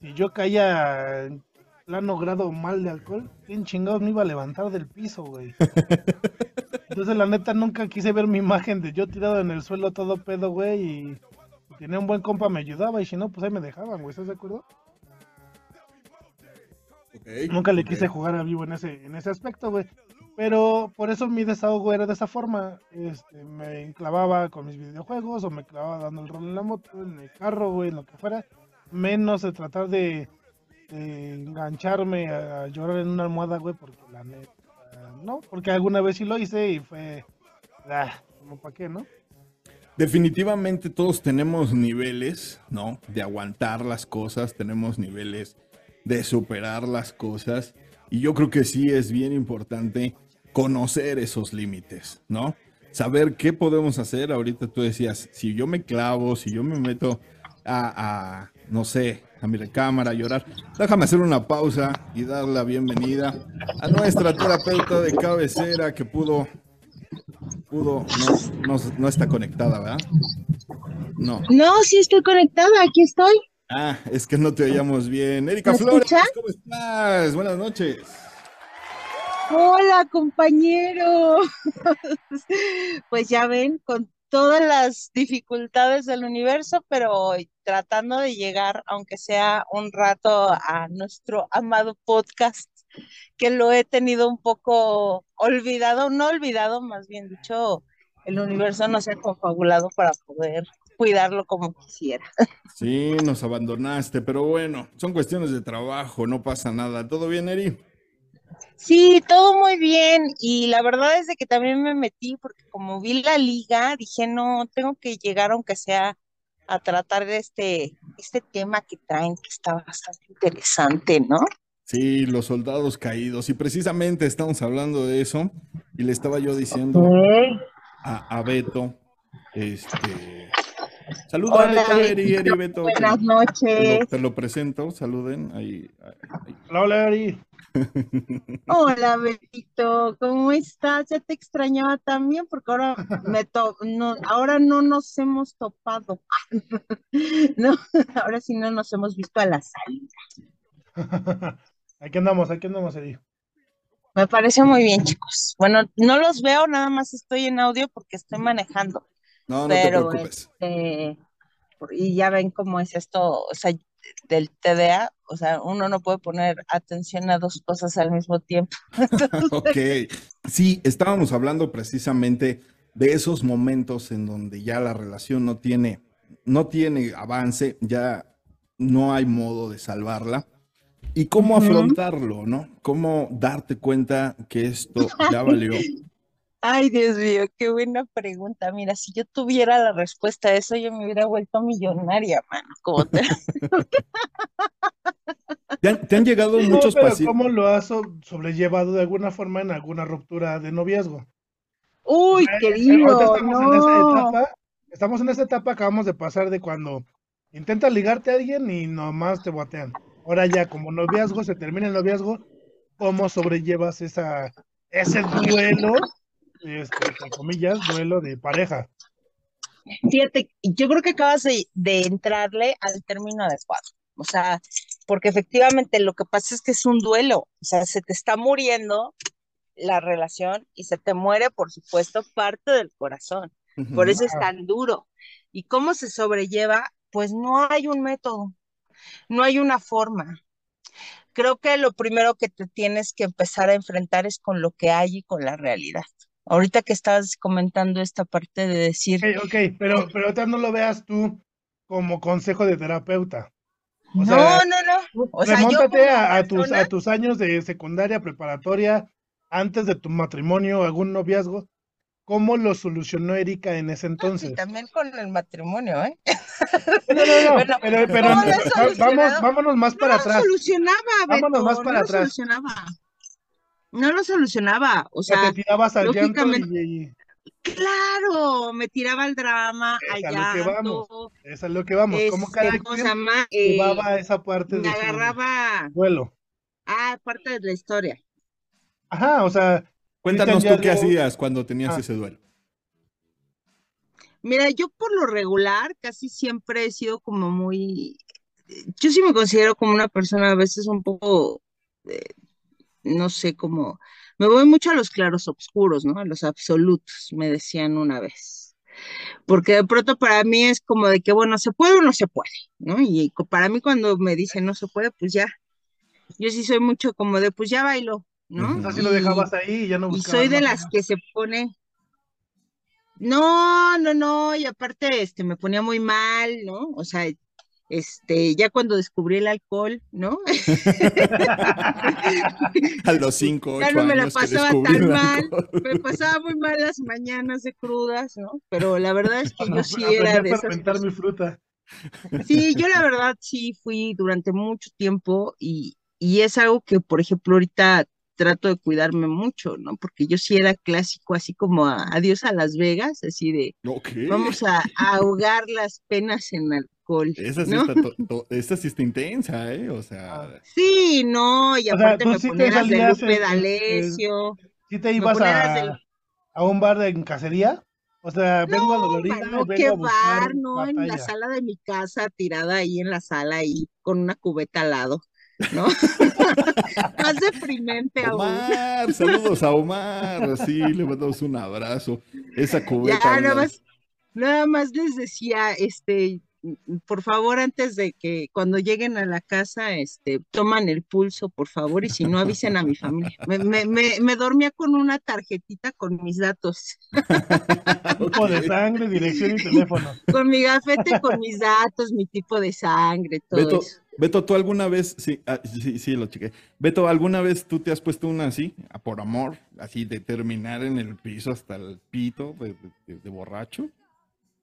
si yo caía en plano grado mal de alcohol, ¿quién chingados me iba a levantar del piso, güey? <laughs> Entonces, la neta, nunca quise ver mi imagen de yo tirado en el suelo todo pedo, güey, y tenía un buen compa me ayudaba, y si no, pues ahí me dejaban, güey, ¿estás de acuerdo? Nunca le quise jugar a vivo en ese, en ese aspecto, güey. Pero por eso mi desahogo era de esa forma. Este, me enclavaba con mis videojuegos o me clavaba dando el rol en la moto, en el carro, güey, en lo que fuera. Menos de tratar de, de engancharme a llorar en una almohada, güey, porque la neta, no, porque alguna vez sí lo hice y fue, ah, como para qué, ¿no? Definitivamente todos tenemos niveles, ¿no? De aguantar las cosas, tenemos niveles de superar las cosas. Y yo creo que sí es bien importante conocer esos límites, ¿no? Saber qué podemos hacer. Ahorita tú decías, si yo me clavo, si yo me meto a, no sé, a mi recámara a llorar, déjame hacer una pausa y dar la bienvenida a nuestra terapeuta de cabecera que pudo, pudo, no, no, no está conectada, ¿verdad? No. No, sí estoy conectada, aquí estoy. Ah, es que no te oíamos bien. Erika ¿Me Flores, escucha? ¿cómo estás? Buenas noches. Hola, compañero. Pues ya ven, con todas las dificultades del universo, pero tratando de llegar, aunque sea un rato, a nuestro amado podcast, que lo he tenido un poco olvidado, no olvidado, más bien dicho, el universo no se ha confabulado para poder cuidarlo como quisiera. Sí, nos abandonaste, pero bueno, son cuestiones de trabajo, no pasa nada. ¿Todo bien, Eri? Sí, todo muy bien. Y la verdad es de que también me metí porque como vi la liga, dije, no, tengo que llegar aunque sea a tratar de este, este tema que traen, que está bastante interesante, ¿no? Sí, los soldados caídos. Y precisamente estamos hablando de eso. Y le estaba yo diciendo a, a Beto, este... Saluda, Hola, Beto, Eri, Eri, Beto. Buenas Te noches. lo, te lo presento, saluden. Ahí, ahí. Hola, hola, Ari. <laughs> Hola, Betito, ¿cómo estás? Ya te extrañaba también porque ahora me to no, ahora no nos hemos topado. <laughs> No, ahora sí no nos hemos visto a la salida. <laughs> aquí andamos, aquí andamos, Ari. Me parece muy bien, chicos. Bueno, no los veo, nada más estoy en audio porque estoy manejando. No, no te Pero, preocupes. este, y ya ven cómo es esto, o sea, del TDA, o sea, uno no puede poner atención a dos cosas al mismo tiempo. <laughs> Ok. Sí, estábamos hablando precisamente de esos momentos en donde ya la relación no tiene, no tiene avance, ya no hay modo de salvarla. ¿Y cómo afrontarlo, no? ¿Cómo darte cuenta que esto ya valió? <laughs> Ay, Dios mío, qué buena pregunta. Mira, si yo tuviera la respuesta a eso, yo me hubiera vuelto millonaria, mano. Como te... <laughs> ¿Te han, te han llegado No, muchos pacientes? ¿cómo lo has so- sobrellevado de alguna forma en alguna ruptura de noviazgo? Uy, eh, querido, estamos en esa no. etapa, estamos en esa etapa, acabamos de pasar de cuando intentas ligarte a alguien y nomás te botean. Ahora ya, como noviazgo, se termina el noviazgo, ¿cómo sobrellevas esa, ese duelo, este, entre comillas, duelo de pareja? Fíjate, yo creo que acabas de, de entrarle al término adecuado. O sea, porque efectivamente lo que pasa es que es un duelo. O sea, se te está muriendo la relación y se te muere, por supuesto, parte del corazón. Por eso es tan duro. ¿Y cómo se sobrelleva? Pues no hay un método, no hay una forma. Creo que lo primero que te tienes que empezar a enfrentar es con lo que hay y con la realidad. Ahorita que estabas comentando esta parte de decir, Ok, ok, pero, pero ahorita no lo veas tú como consejo de terapeuta. O no, sea, no, no. O remóntate a, a tus, a tus años de secundaria, preparatoria, antes de tu matrimonio, algún noviazgo. ¿Cómo lo solucionó Erika en ese y entonces? también con el matrimonio, ¿eh? No, no, no, <laughs> Bueno, pero, pero ¿cómo lo he va- vamos, vámonos más No para lo atrás. solucionaba, Vámonos más no para lo atrás. solucionaba. No lo solucionaba. O sea, te tirabas al llanto lógicamente, y, y- claro, me tiraba al drama, al es a lo que vamos. llanto, Es a lo que vamos. Como cada este, ¿cómo se quien llama? Eh, llevaba esa parte me de su agarraba, duelo. ah, parte de la historia. Ajá, o sea, Cuéntanos tú qué hacías cuando tenías Ah. ese duelo. Mira, yo por lo regular casi siempre he sido como muy, yo sí me considero como una persona a veces un poco, eh, no sé, como, me voy mucho a los claros oscuros, ¿no? A los absolutos, me decían una vez. Porque de pronto para mí es como de que, bueno, se puede o no se puede, ¿no? Y para mí cuando me dicen no se puede, pues ya. Yo sí soy mucho como de, pues ya bailo, ¿no? Ujú. así lo Y, dejabas ahí y ya no y buscabas soy de más las que se pone, no, no, no, y aparte, este, me ponía muy mal, ¿no? O sea, este, ya cuando descubrí el alcohol, ¿no? <laughs> A los 5, Ya 8 no me la pasaba tan mal, me pasaba muy mal las mañanas de crudas, ¿no? Pero la verdad es que yo sí era de esas mi fruta. Sí, yo la verdad sí fui durante mucho tiempo y, y es algo que, por ejemplo, ahorita trato de cuidarme mucho, ¿no? Porque yo sí era clásico, así como a- adiós a Las Vegas, así de vamos a, a ahogar las penas en alcohol, Esa sí, ¿no? está to- to- esa sí está intensa, ¿eh? O sea, <laughs> Sí, no, y O sea, aparte me sí te ponía las de Lupe D'Alessio, sí te ibas del... a, a un bar de en cacería. O sea, vengo No, dolorida y qué bar, ¿no? En la sala de mi casa, tirada ahí en la sala, ahí con una cubeta al lado, ¿no? <laughs> Más deprimente aún. Omar, saludos a Omar. Sí, le mandamos un abrazo. Esa cubeta. Ya, nada más, nada más les decía, este, por favor, antes de que cuando lleguen a la casa, este, toman el pulso, por favor, y si no avisen a mi familia. Me, me, me, me dormía con una tarjetita con mis datos, <laughs> Tipo de sangre, dirección y teléfono. con mi gafete, con mis datos, mi tipo de sangre, todo Beto, eso. Beto, ¿tú alguna vez, sí, ah, sí, sí, lo chequé. Beto, ¿alguna vez tú te has puesto una así, por amor, así de terminar en el piso hasta el pito de, de- de borracho?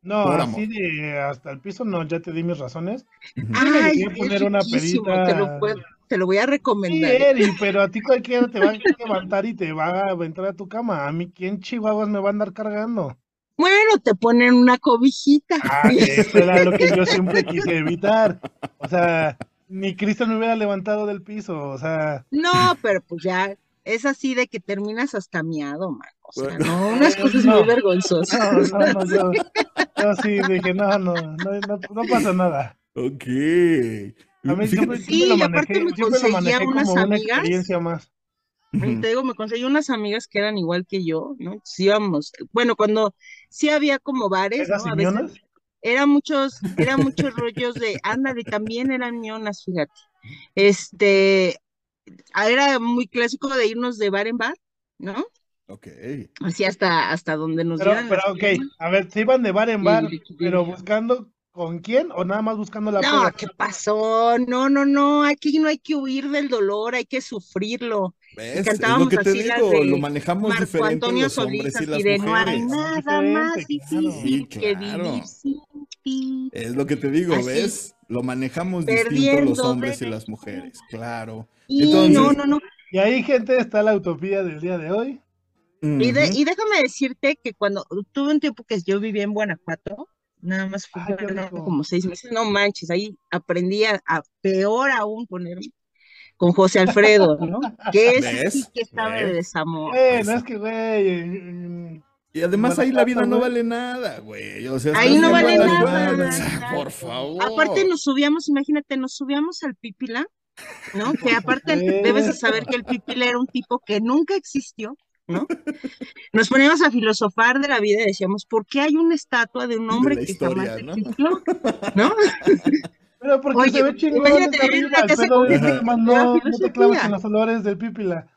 No, así de hasta el piso, no, ya te di mis razones. Sí Ay, llegué a poner una te lo, puedo- te lo voy a Sí, recomendar. ¿eh? Eri, pero a ti cualquiera te va a levantar y te va a entrar a tu cama. A mí, ¿quién chihuahuas me va a andar cargando? Bueno, te ponen una cobijita. Ah, eso era lo que yo siempre <laughs> quise evitar. O sea, ni Cristo me hubiera levantado del piso. O sea, No, pero pues ya es así de que terminas hasta miado, man. O sea, Bueno. no, unas <laughs> cosas no. muy vergonzosas. no, no, no, yo, yo sí dije, no, no, no, no, no pasa nada. Ok. A mí siempre, Sí, siempre y aparte manejé, me conseguía unas como una amigas. experiencia más. Y te digo, me conseguí unas amigas que eran igual que yo, ¿no? Entonces íbamos, bueno, cuando sí había como bares, ¿Esas ¿no? A veces, eran muchos, eran muchos rollos de, ándale, también eran ñonas, fíjate. Este, era muy clásico de irnos de bar en bar, ¿no? Ok. Así hasta, hasta donde nos Pero, dieran pero ok, a ver, ¿se iban de bar en Sí, bar, de- pero buscando con quién o nada más buscando la No? ¿qué pasó? No, no, no, aquí no hay que huir del dolor, hay que sufrirlo. ¿Ves? Es lo cantábamos que te así las digo, de lo manejamos Marco diferente Antonio los Solís, hombres y así las de no hay mujeres. nada más claro. difícil Sí, que claro. vivir sin ti. Es lo que te digo, Así. ¿ves? Lo manejamos distinto los hombres y de- las mujeres, claro. Y Entonces- no, no, no. Y ahí, gente, está la utopía del día de hoy. Y, de- y déjame decirte que cuando tuve un tiempo que yo vivía en Guanajuato, nada más fue Ay, como seis meses, no manches, ahí aprendí a, a peor aún ponerme con José Alfredo, <laughs> ¿no? Que ese sí que estaba de desamor. Bueno, pues. es que, güey, eh, Y además ahí la vida no vale nada, güey. O sea, Ahí no vale nada, o sea, exacto. por favor. Aparte nos subíamos, imagínate, nos subíamos al Pipila, ¿no? Que aparte debes de saber que el Pipila era un tipo que nunca existió, ¿no? Nos poníamos a filosofar de la vida y decíamos, ¿por qué hay una estatua de un hombre que historia, jamás ¿no? existió? ¿no? <laughs> Pero porque Oye, se ve chingón imagínate arriba, pero Pipila. "Más La no, no te filosofía. claves en los olores del pípila.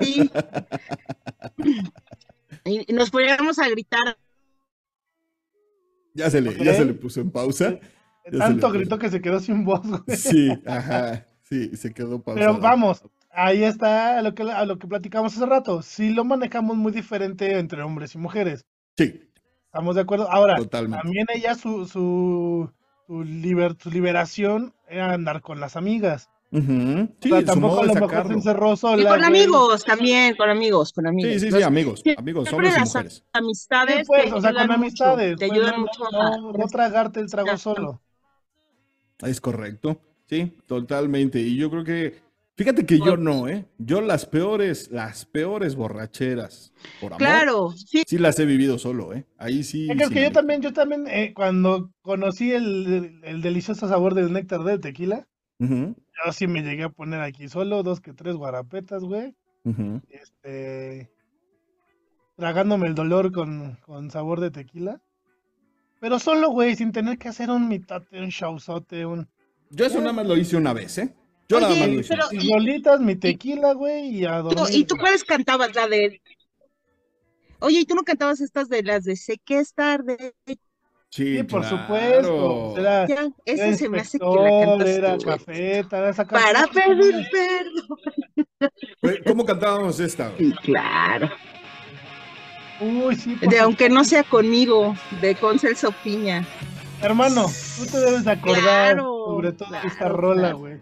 Sí. Y nos poníamos a gritar, Ya se le, ya se le puso en pausa. Tanto le gritó que se quedó sin voz, güey. Sí, ajá. Sí, se quedó pausado. Pero vamos, ahí está a lo que, a lo que platicamos hace rato. Sí lo manejamos muy diferente entre hombres y mujeres. Sí, ¿Estamos de acuerdo? Ahora, totalmente. también ella su, su, su, liber- su liberación era andar con las amigas. Ujú. Sí, o sea, tampoco a lo mejor se encerró y sola. con güey. amigos también, con amigos, con amigos. Sí, sí, sí, amigos. Amigos, hombres y mujeres. amistades Sí, pues, te o sea, con ayudan mucho, amistades. te pues, ayudan no, mucho no, a- no tragarte el trago solo. Es correcto. Sí, totalmente. Y yo creo que, fíjate que yo no, ¿eh? Yo las peores, las peores borracheras por amor, Claro, sí, sí las he vivido solo, ¿eh? Ahí sí. Es que, yo también, yo también, eh, cuando conocí el, el- el delicioso sabor del néctar del tequila, yo sí me llegué a poner aquí solo dos que tres guarapetas, güey. Este. Tragándome el dolor con, con sabor de tequila. Pero solo, güey, sin tener que hacer un mitote, un showzote, un. Yo eso nada más lo hice una vez, ¿eh? Yo nada Oye, más lo hice. pero- una vez. Mis rolitas, mi tequila, güey, y a dormir. ¿Y tú cuáles cantabas? La de. Oye, ¿y tú no cantabas estas de las de sé que es tarde? Sí, Sí, por claro. supuesto. Era, Ya, era esa se me hace que la cantas era tú, era. Para pedir perdón. ¿Cómo cantábamos esta? güey? Sí, claro. Uy, sí, De aunque no sea conmigo, de con Celso Piña. Hermano, tú te debes de acordar Claro, sobre todo de esta claro, rola, claro. güey.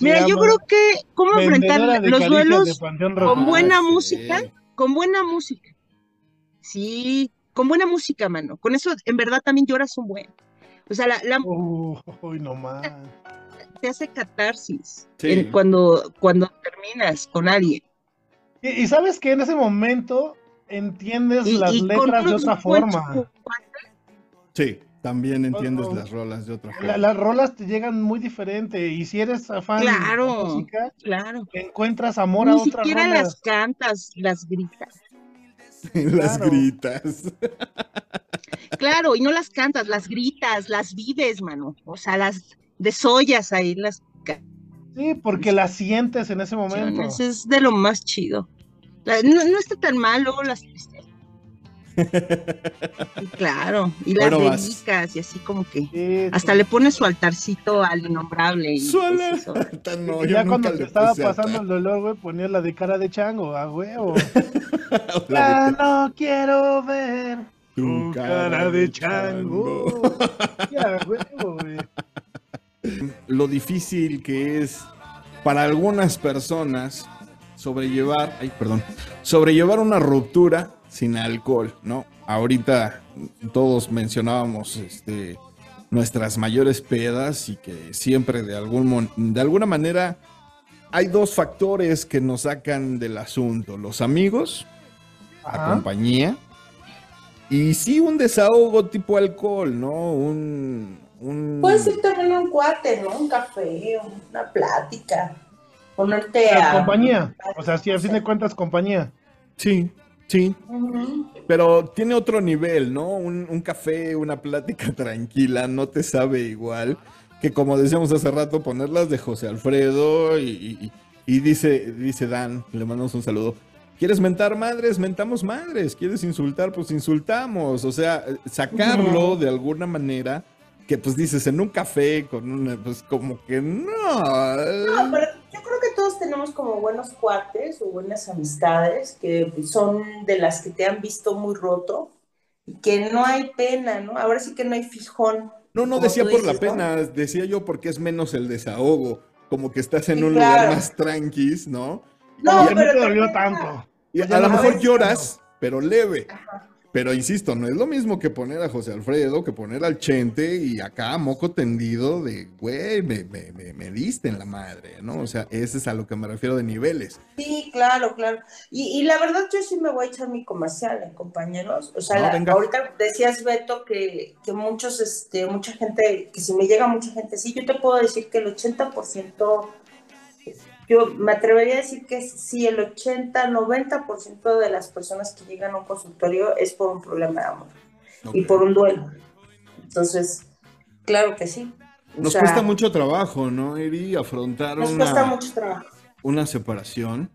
Mira, yo creo que cómo enfrentar los duelos con buena Ah, sí. música, con buena música. Sí, con buena música, mano. Con eso, en verdad, también lloras un buen. O sea, la, la Uy, no más. te hace catarsis Sí. en- cuando, cuando terminas con alguien. Y, y sabes que en ese momento entiendes Y, las y letras de otra forma. Sí, también entiendes Oh, oh. las rolas de otra forma. La- las rolas te llegan muy diferente y si eres fan de la Claro. música, Claro. encuentras amor a Ni otras siquiera rolas. las cantas, las gritas. <laughs> las claro. gritas. <laughs> Claro, y no las cantas, las gritas, las vives, mano. O sea, las desollas ahí, las Sí, porque las sientes en ese momento. canciones. Es de lo más chido. No, no está tan mal, luego las. Y <laughs> Claro, y las Bueno, vas. Pues dedicas y así como que Sí, hasta le pones su altarcito al innombrable. Y Suele. dices, "Órale". No, y ya cuando te estaba pasando el dolor, güey, ponías la de cara de chango, a huevo. <laughs> Ya no quiero ver tu tu cara de chango. <laughs> Ya, huevo, güey. Lo difícil que es para algunas personas sobrellevar, ay, perdón, sobrellevar una ruptura sin alcohol, ¿no? Ahorita todos mencionábamos este nuestras mayores pedas y que siempre de algún de alguna manera hay dos factores que nos sacan del asunto, los amigos, la compañía y sí un desahogo tipo alcohol, ¿no? Un, un Puede ser también un cuate, ¿no? Un café, una plática. Ponerte a. compañía. O sea, si a fin de cuentas, compañía. Sí, sí. Pero tiene otro nivel, ¿no? Un, un café, una plática <laughs> tranquila, no te sabe igual que como decíamos hace rato, ponerlas de José Alfredo y, y- y dice, dice Dan, le mandamos un saludo. ¿Quieres mentar madres? Mentamos madres. ¿Quieres insultar? Pues insultamos. O sea, sacarlo de alguna manera que pues dices en un café con una, pues como que no. No, pero yo creo que todos tenemos como buenos cuates o buenas amistades que son de las que te han visto muy roto y que no hay pena, ¿no? Ahora sí que no hay fijón. No, no decía por la pena, decía yo porque es menos el desahogo, como que estás en Sí, un lugar más tranquis, ¿no? No, no pero te dolió tanto. Y a, lo mejor lloras, pero leve. Pero insisto, no es lo mismo que poner a José Alfredo, que poner al Chente y acá moco tendido de, güey, me, me, me, me diste en la madre, ¿no? O sea, ese es a lo que me refiero de niveles. Sí, claro, claro. Y, y la verdad yo sí me voy a echar mi comercial, ¿eh, compañeros. O sea, No, la- venga. ahorita decías, Beto, que, que muchos, este, mucha gente, que si me llega mucha gente, sí, yo te puedo decir que el 80%, yo me atrevería a decir que sí, el 80, 90% de las personas que llegan a un consultorio es por un problema de amor y por un duelo. Entonces, claro que sí. O Nos sea, cuesta mucho trabajo, ¿no, Eri? Afrontar Nos cuesta una, mucho trabajo. una separación.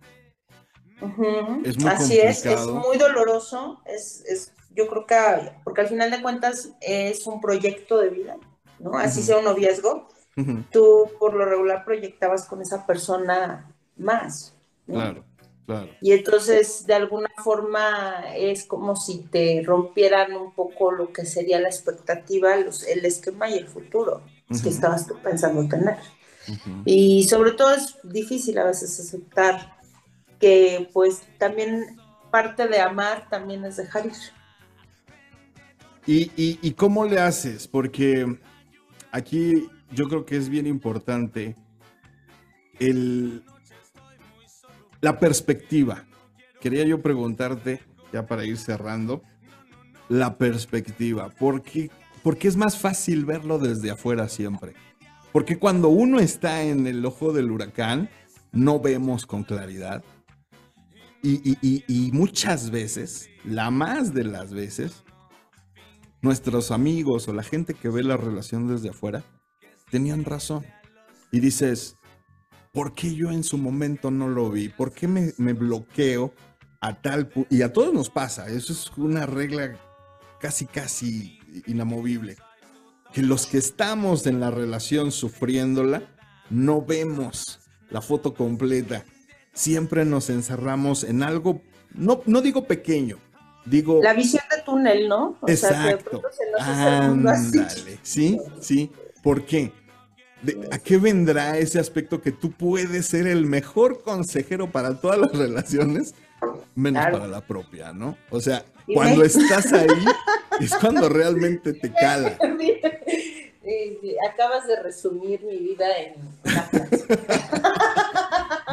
Es muy Así es, es complicado. muy doloroso, es, es, yo creo que, porque al final de cuentas es un proyecto de vida, ¿no? Así sea un noviazgo, Tú por lo regular proyectabas con esa persona más, ¿no? Claro, claro. Y entonces, de alguna forma, es como si te rompieran un poco lo que sería la expectativa, los- el esquema y el futuro que estabas tú pensando tener. Y sobre todo es difícil a veces aceptar que pues también parte de amar también es dejar ir. ¿Y, y, y cómo le haces? Porque aquí yo creo que es bien importante el, la perspectiva. Quería yo preguntarte, ya para ir cerrando, la perspectiva. ¿Por qué, por qué es más fácil verlo desde afuera siempre? Porque cuando uno está en el ojo del huracán, no vemos con claridad. Y, y- y- y muchas veces, la más de las veces, nuestros amigos o la gente que ve la relación desde afuera tenían razón. Y dices, ¿por qué yo en su momento no lo vi? ¿Por qué me, me bloqueo a tal punto? Y a todos nos pasa, eso es una regla casi, casi inamovible. Que los que estamos en la relación sufriéndola, no vemos la foto completa. Siempre nos encerramos en algo, no, no digo pequeño, digo... La visión de túnel, ¿no? O sea, que de Exacto. se nos hace así. Sí, sí. ¿Por qué? De- ¿A qué vendrá ese aspecto que tú puedes ser el mejor consejero para todas las <laughs> relaciones, menos Claro. para la propia, ¿no? O sea, cuando estás ahí, <laughs> es cuando realmente te cala. <laughs> Eh, eh, Acabas de resumir mi vida en una frase.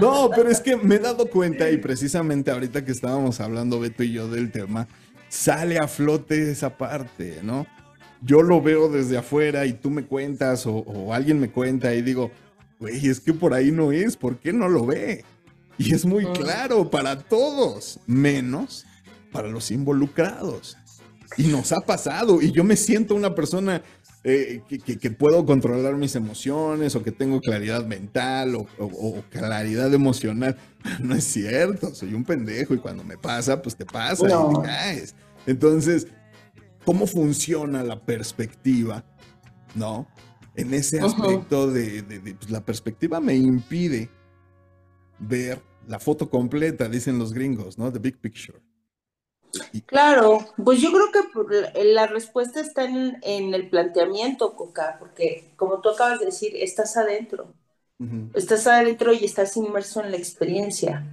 No, pero es que me he dado cuenta y precisamente ahorita que estábamos hablando Beto y yo del tema, sale a flote esa parte, ¿no? Yo lo veo desde afuera y tú me cuentas o, o alguien me cuenta y digo, güey, es que por ahí no es, ¿por qué no lo ve? Y es muy claro para todos, menos para los involucrados. Y nos ha pasado y yo me siento una persona eh, que, que- que puedo controlar mis emociones o que tengo claridad mental o, o- o claridad emocional. <laughs> No es cierto, soy un pendejo y cuando me pasa, pues te pasa y te caes. Entonces, ¿cómo funciona la perspectiva? ¿No? En ese aspecto de, de- de, pues, la perspectiva me impide ver la foto completa, dicen los gringos, ¿no? The big picture. Claro, pues yo creo que la- respuesta está en, en el planteamiento, Coca, porque como tú acabas de decir, estás adentro. Estás adentro y estás inmerso en la experiencia.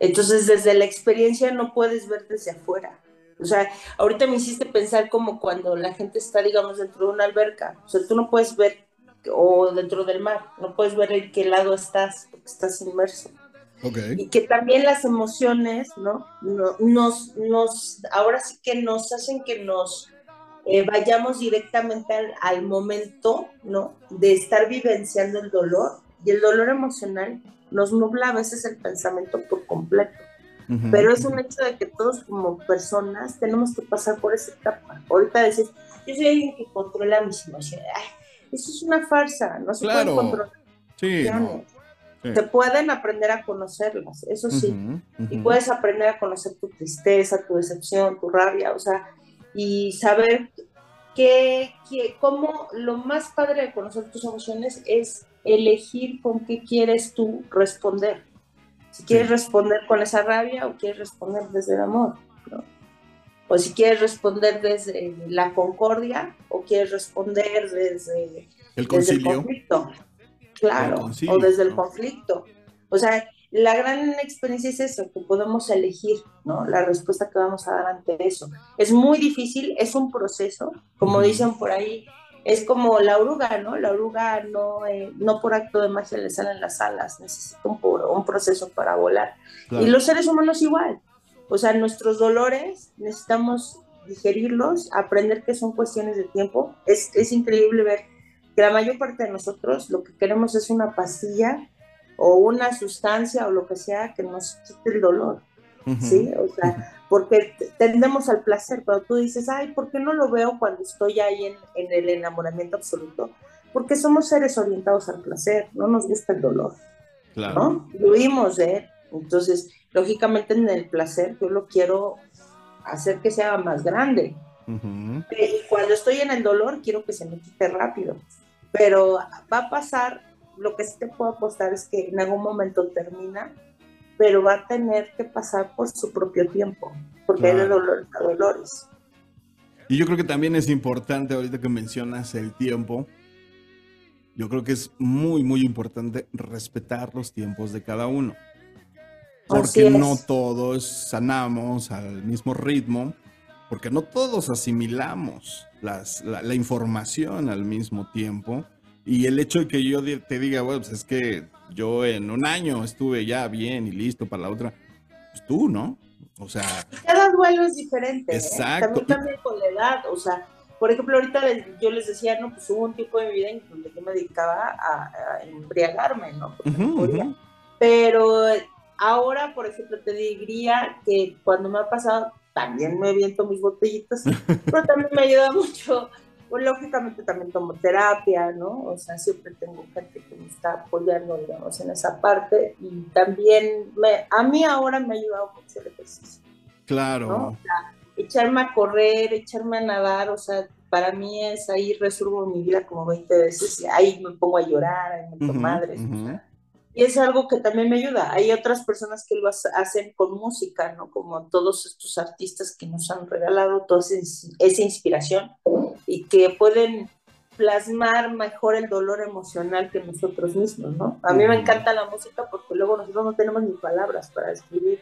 Entonces, desde la experiencia no puedes ver desde afuera. O sea, ahorita me hiciste pensar como cuando la gente está, digamos, dentro de una alberca. O sea, tú no puedes ver, o dentro del mar, no puedes ver en qué lado estás, porque estás inmerso. Ok. Y que también las emociones, ¿no? No- nos, nos, ahora sí que nos hacen que nos eh, vayamos directamente al, al momento, ¿no? De estar vivenciando el dolor. Y el dolor emocional nos nubla a veces el pensamiento por completo. Pero es un hecho de que todos como personas tenemos que pasar por esa etapa. Ahorita decís, yo soy alguien que controla mis emociones. Eso es una farsa, no se Claro. pueden controlar Sí, no. Se pueden aprender a conocerlas, eso sí. Y puedes aprender a conocer tu tristeza, tu decepción, tu rabia, o sea, y saber que, que cómo lo más padre de conocer tus emociones es elegir con qué quieres tú responder. Si quieres responder con esa rabia o quieres responder desde el amor, ¿no? O si quieres responder desde la concordia o quieres responder desde El desde el concilio. conflicto. Claro, El concilio, o desde el conflicto. O sea, la gran experiencia es eso, que podemos elegir, ¿no? La respuesta que vamos a dar ante eso. Es muy difícil, es un proceso, como dicen por ahí, es como la oruga, ¿no? La oruga no, eh, no por acto de magia le salen las alas, necesita un, proceso para volar. Claro. Y los seres humanos igual. O sea, nuestros dolores necesitamos digerirlos, aprender que son cuestiones de tiempo. Es, es increíble ver que la mayor parte de nosotros lo que queremos es una pastilla o una sustancia o lo que sea que nos quite el dolor. ¿sí? O sea, porque tendemos al placer. Cuando tú dices, ay, ¿por qué no lo veo cuando estoy ahí en, en el enamoramiento absoluto? Porque somos seres orientados al placer, no nos gusta el dolor. Claro. ¿no? Huimos de él. Entonces, lógicamente en el placer yo lo quiero hacer que sea más grande. Ujú. Y cuando estoy en el dolor quiero que se me quite rápido. Pero va a pasar, lo que sí te puedo apostar es que en algún momento termina, pero va a tener que pasar por su propio tiempo, porque hay de Claro. dolores a dolores. Y yo creo que también es importante, ahorita que mencionas el tiempo, yo creo que es muy, muy importante respetar los tiempos de cada uno. Porque no todos sanamos al mismo ritmo, porque no todos asimilamos las- la, la información al mismo tiempo. Y el hecho de que yo te diga, bueno, pues es que yo en un año estuve ya bien y listo para la otra, pues tú, ¿no? O sea, Cada duelo es diferente. ¿eh? Exacto. También cambia con la edad. O sea, por ejemplo, ahorita les- yo les decía, no, pues hubo un tiempo de mi vida en donde yo me dedicaba a, a embriagarme, ¿no? Pero ahora, por ejemplo, te diría que cuando me ha pasado, también me aviento mis botellitas, <laughs> pero también me ayuda mucho. Pues, lógicamente también tomo terapia, ¿no? O sea, siempre tengo gente que me está apoyando, digamos, en esa parte. Y también, me, a mí ahora me ha ayudado mucho el ejercicio. claro. ¿no? echarme a correr, echarme a nadar, o sea, para mí es ahí resuelvo mi vida como 20 veces, y ahí me pongo a llorar, ahí me meto Ujú, madres, o ujú. sea, y es algo que también me ayuda. Hay otras personas que lo hace- hacen con música, ¿no? Como todos estos artistas que nos han regalado toda esa inspiración y que pueden plasmar mejor el dolor emocional que nosotros mismos, ¿no? A mí me encanta la música porque luego nosotros no tenemos ni palabras para describir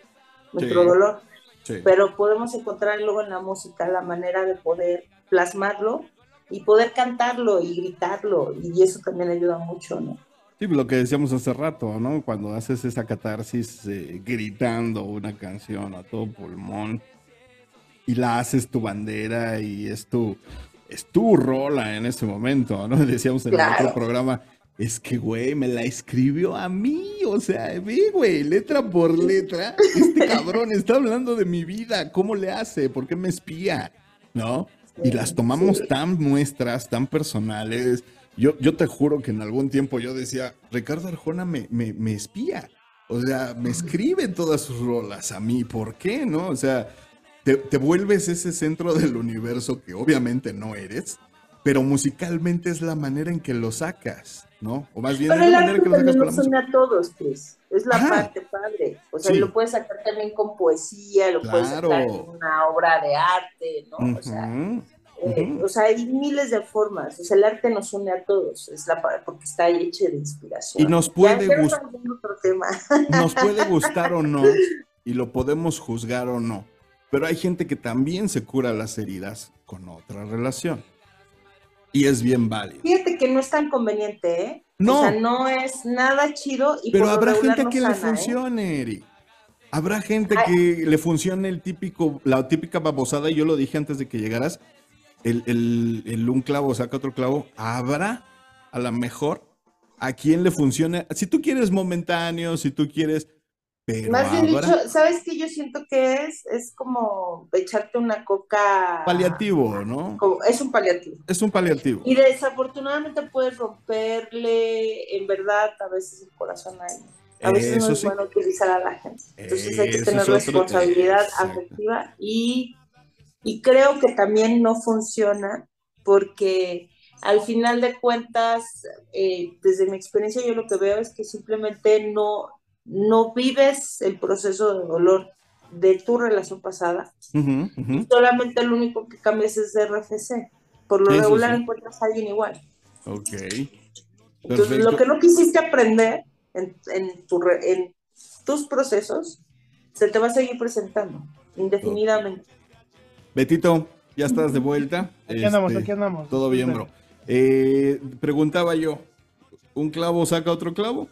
nuestro Sí. dolor Sí. pero podemos encontrar luego en la música la manera de poder plasmarlo y poder cantarlo y gritarlo y eso también ayuda mucho, ¿no? Sí, lo que decíamos hace rato, ¿no? Cuando haces esa catarsis eh, gritando una canción a todo pulmón y la haces tu bandera y es tu, es tu rola en ese momento, ¿no? <laughs> Decíamos en el otro programa, es que, güey, me la escribió a mí, o sea, ve, güey, letra por letra, este <laughs> cabrón está hablando de mi vida, ¿cómo le hace? ¿Por qué me espía? ¿No? Y las tomamos Sí. tan nuestras, tan personales. Yo, yo te juro que en algún tiempo yo decía, Ricardo Arjona me, me, me espía. O sea, me escribe todas sus rolas a mí. ¿Por qué? ¿No? O sea, te, te vuelves ese centro del universo que obviamente no eres, pero musicalmente es la manera en que lo sacas, ¿no? O más bien Pero es la manera que lo sacas la nos une a todos, Chris. Es la Ajá. parte padre. O sea, Sí. lo puedes sacar también con poesía, lo puedes Claro. sacar en una obra de arte, ¿no? O sea, Ujú, eh, ujú. o sea, hay miles de formas. O sea, el arte nos une a todos. Es la porque está hecho de inspiración. Y nos puede gustar. nos puede gustar o no, <laughs> y lo podemos juzgar o no, pero hay gente que también se cura las heridas con otra relación. Y es bien válido. Fíjate que no es tan conveniente, ¿eh? No. O sea, no es nada chido y Pero habrá gente no que le sana, ¿eh? funcione, Eri. Habrá gente Ay. que le funcione el típico, la típica babosada, y yo lo dije antes de que llegaras, el, el- el un clavo saca otro clavo. Habrá, a lo mejor, a quien le funcione. Si tú quieres momentáneo, si tú quieres, Pero Más bien ahora, dicho, ¿sabes qué yo siento que es? Es como echarte una coca. paliativo, ¿no? como- es un paliativo. Es un paliativo. Y desafortunadamente puedes romperle, en verdad, a veces el corazón a alguien. A veces Eso no es sí. bueno utilizar a la gente. Entonces hay que tener otro- responsabilidad afectiva y, y creo que también no funciona porque al final de cuentas, eh, desde mi experiencia yo lo que veo es que simplemente no, no vives el proceso de dolor de tu relación pasada, Ujú, ujú. solamente lo único que cambias es de RFC. Por lo Eso regular sí. encuentras a alguien igual. Ok. Entonces, Perfecto. lo que no quisiste aprender en, en tu re- en tus procesos, se te va a seguir presentando indefinidamente. Betito, ya estás de vuelta. Aquí andamos, Este, aquí andamos. Todo bien, bro. Eh, preguntaba yo, ¿un clavo saca otro clavo?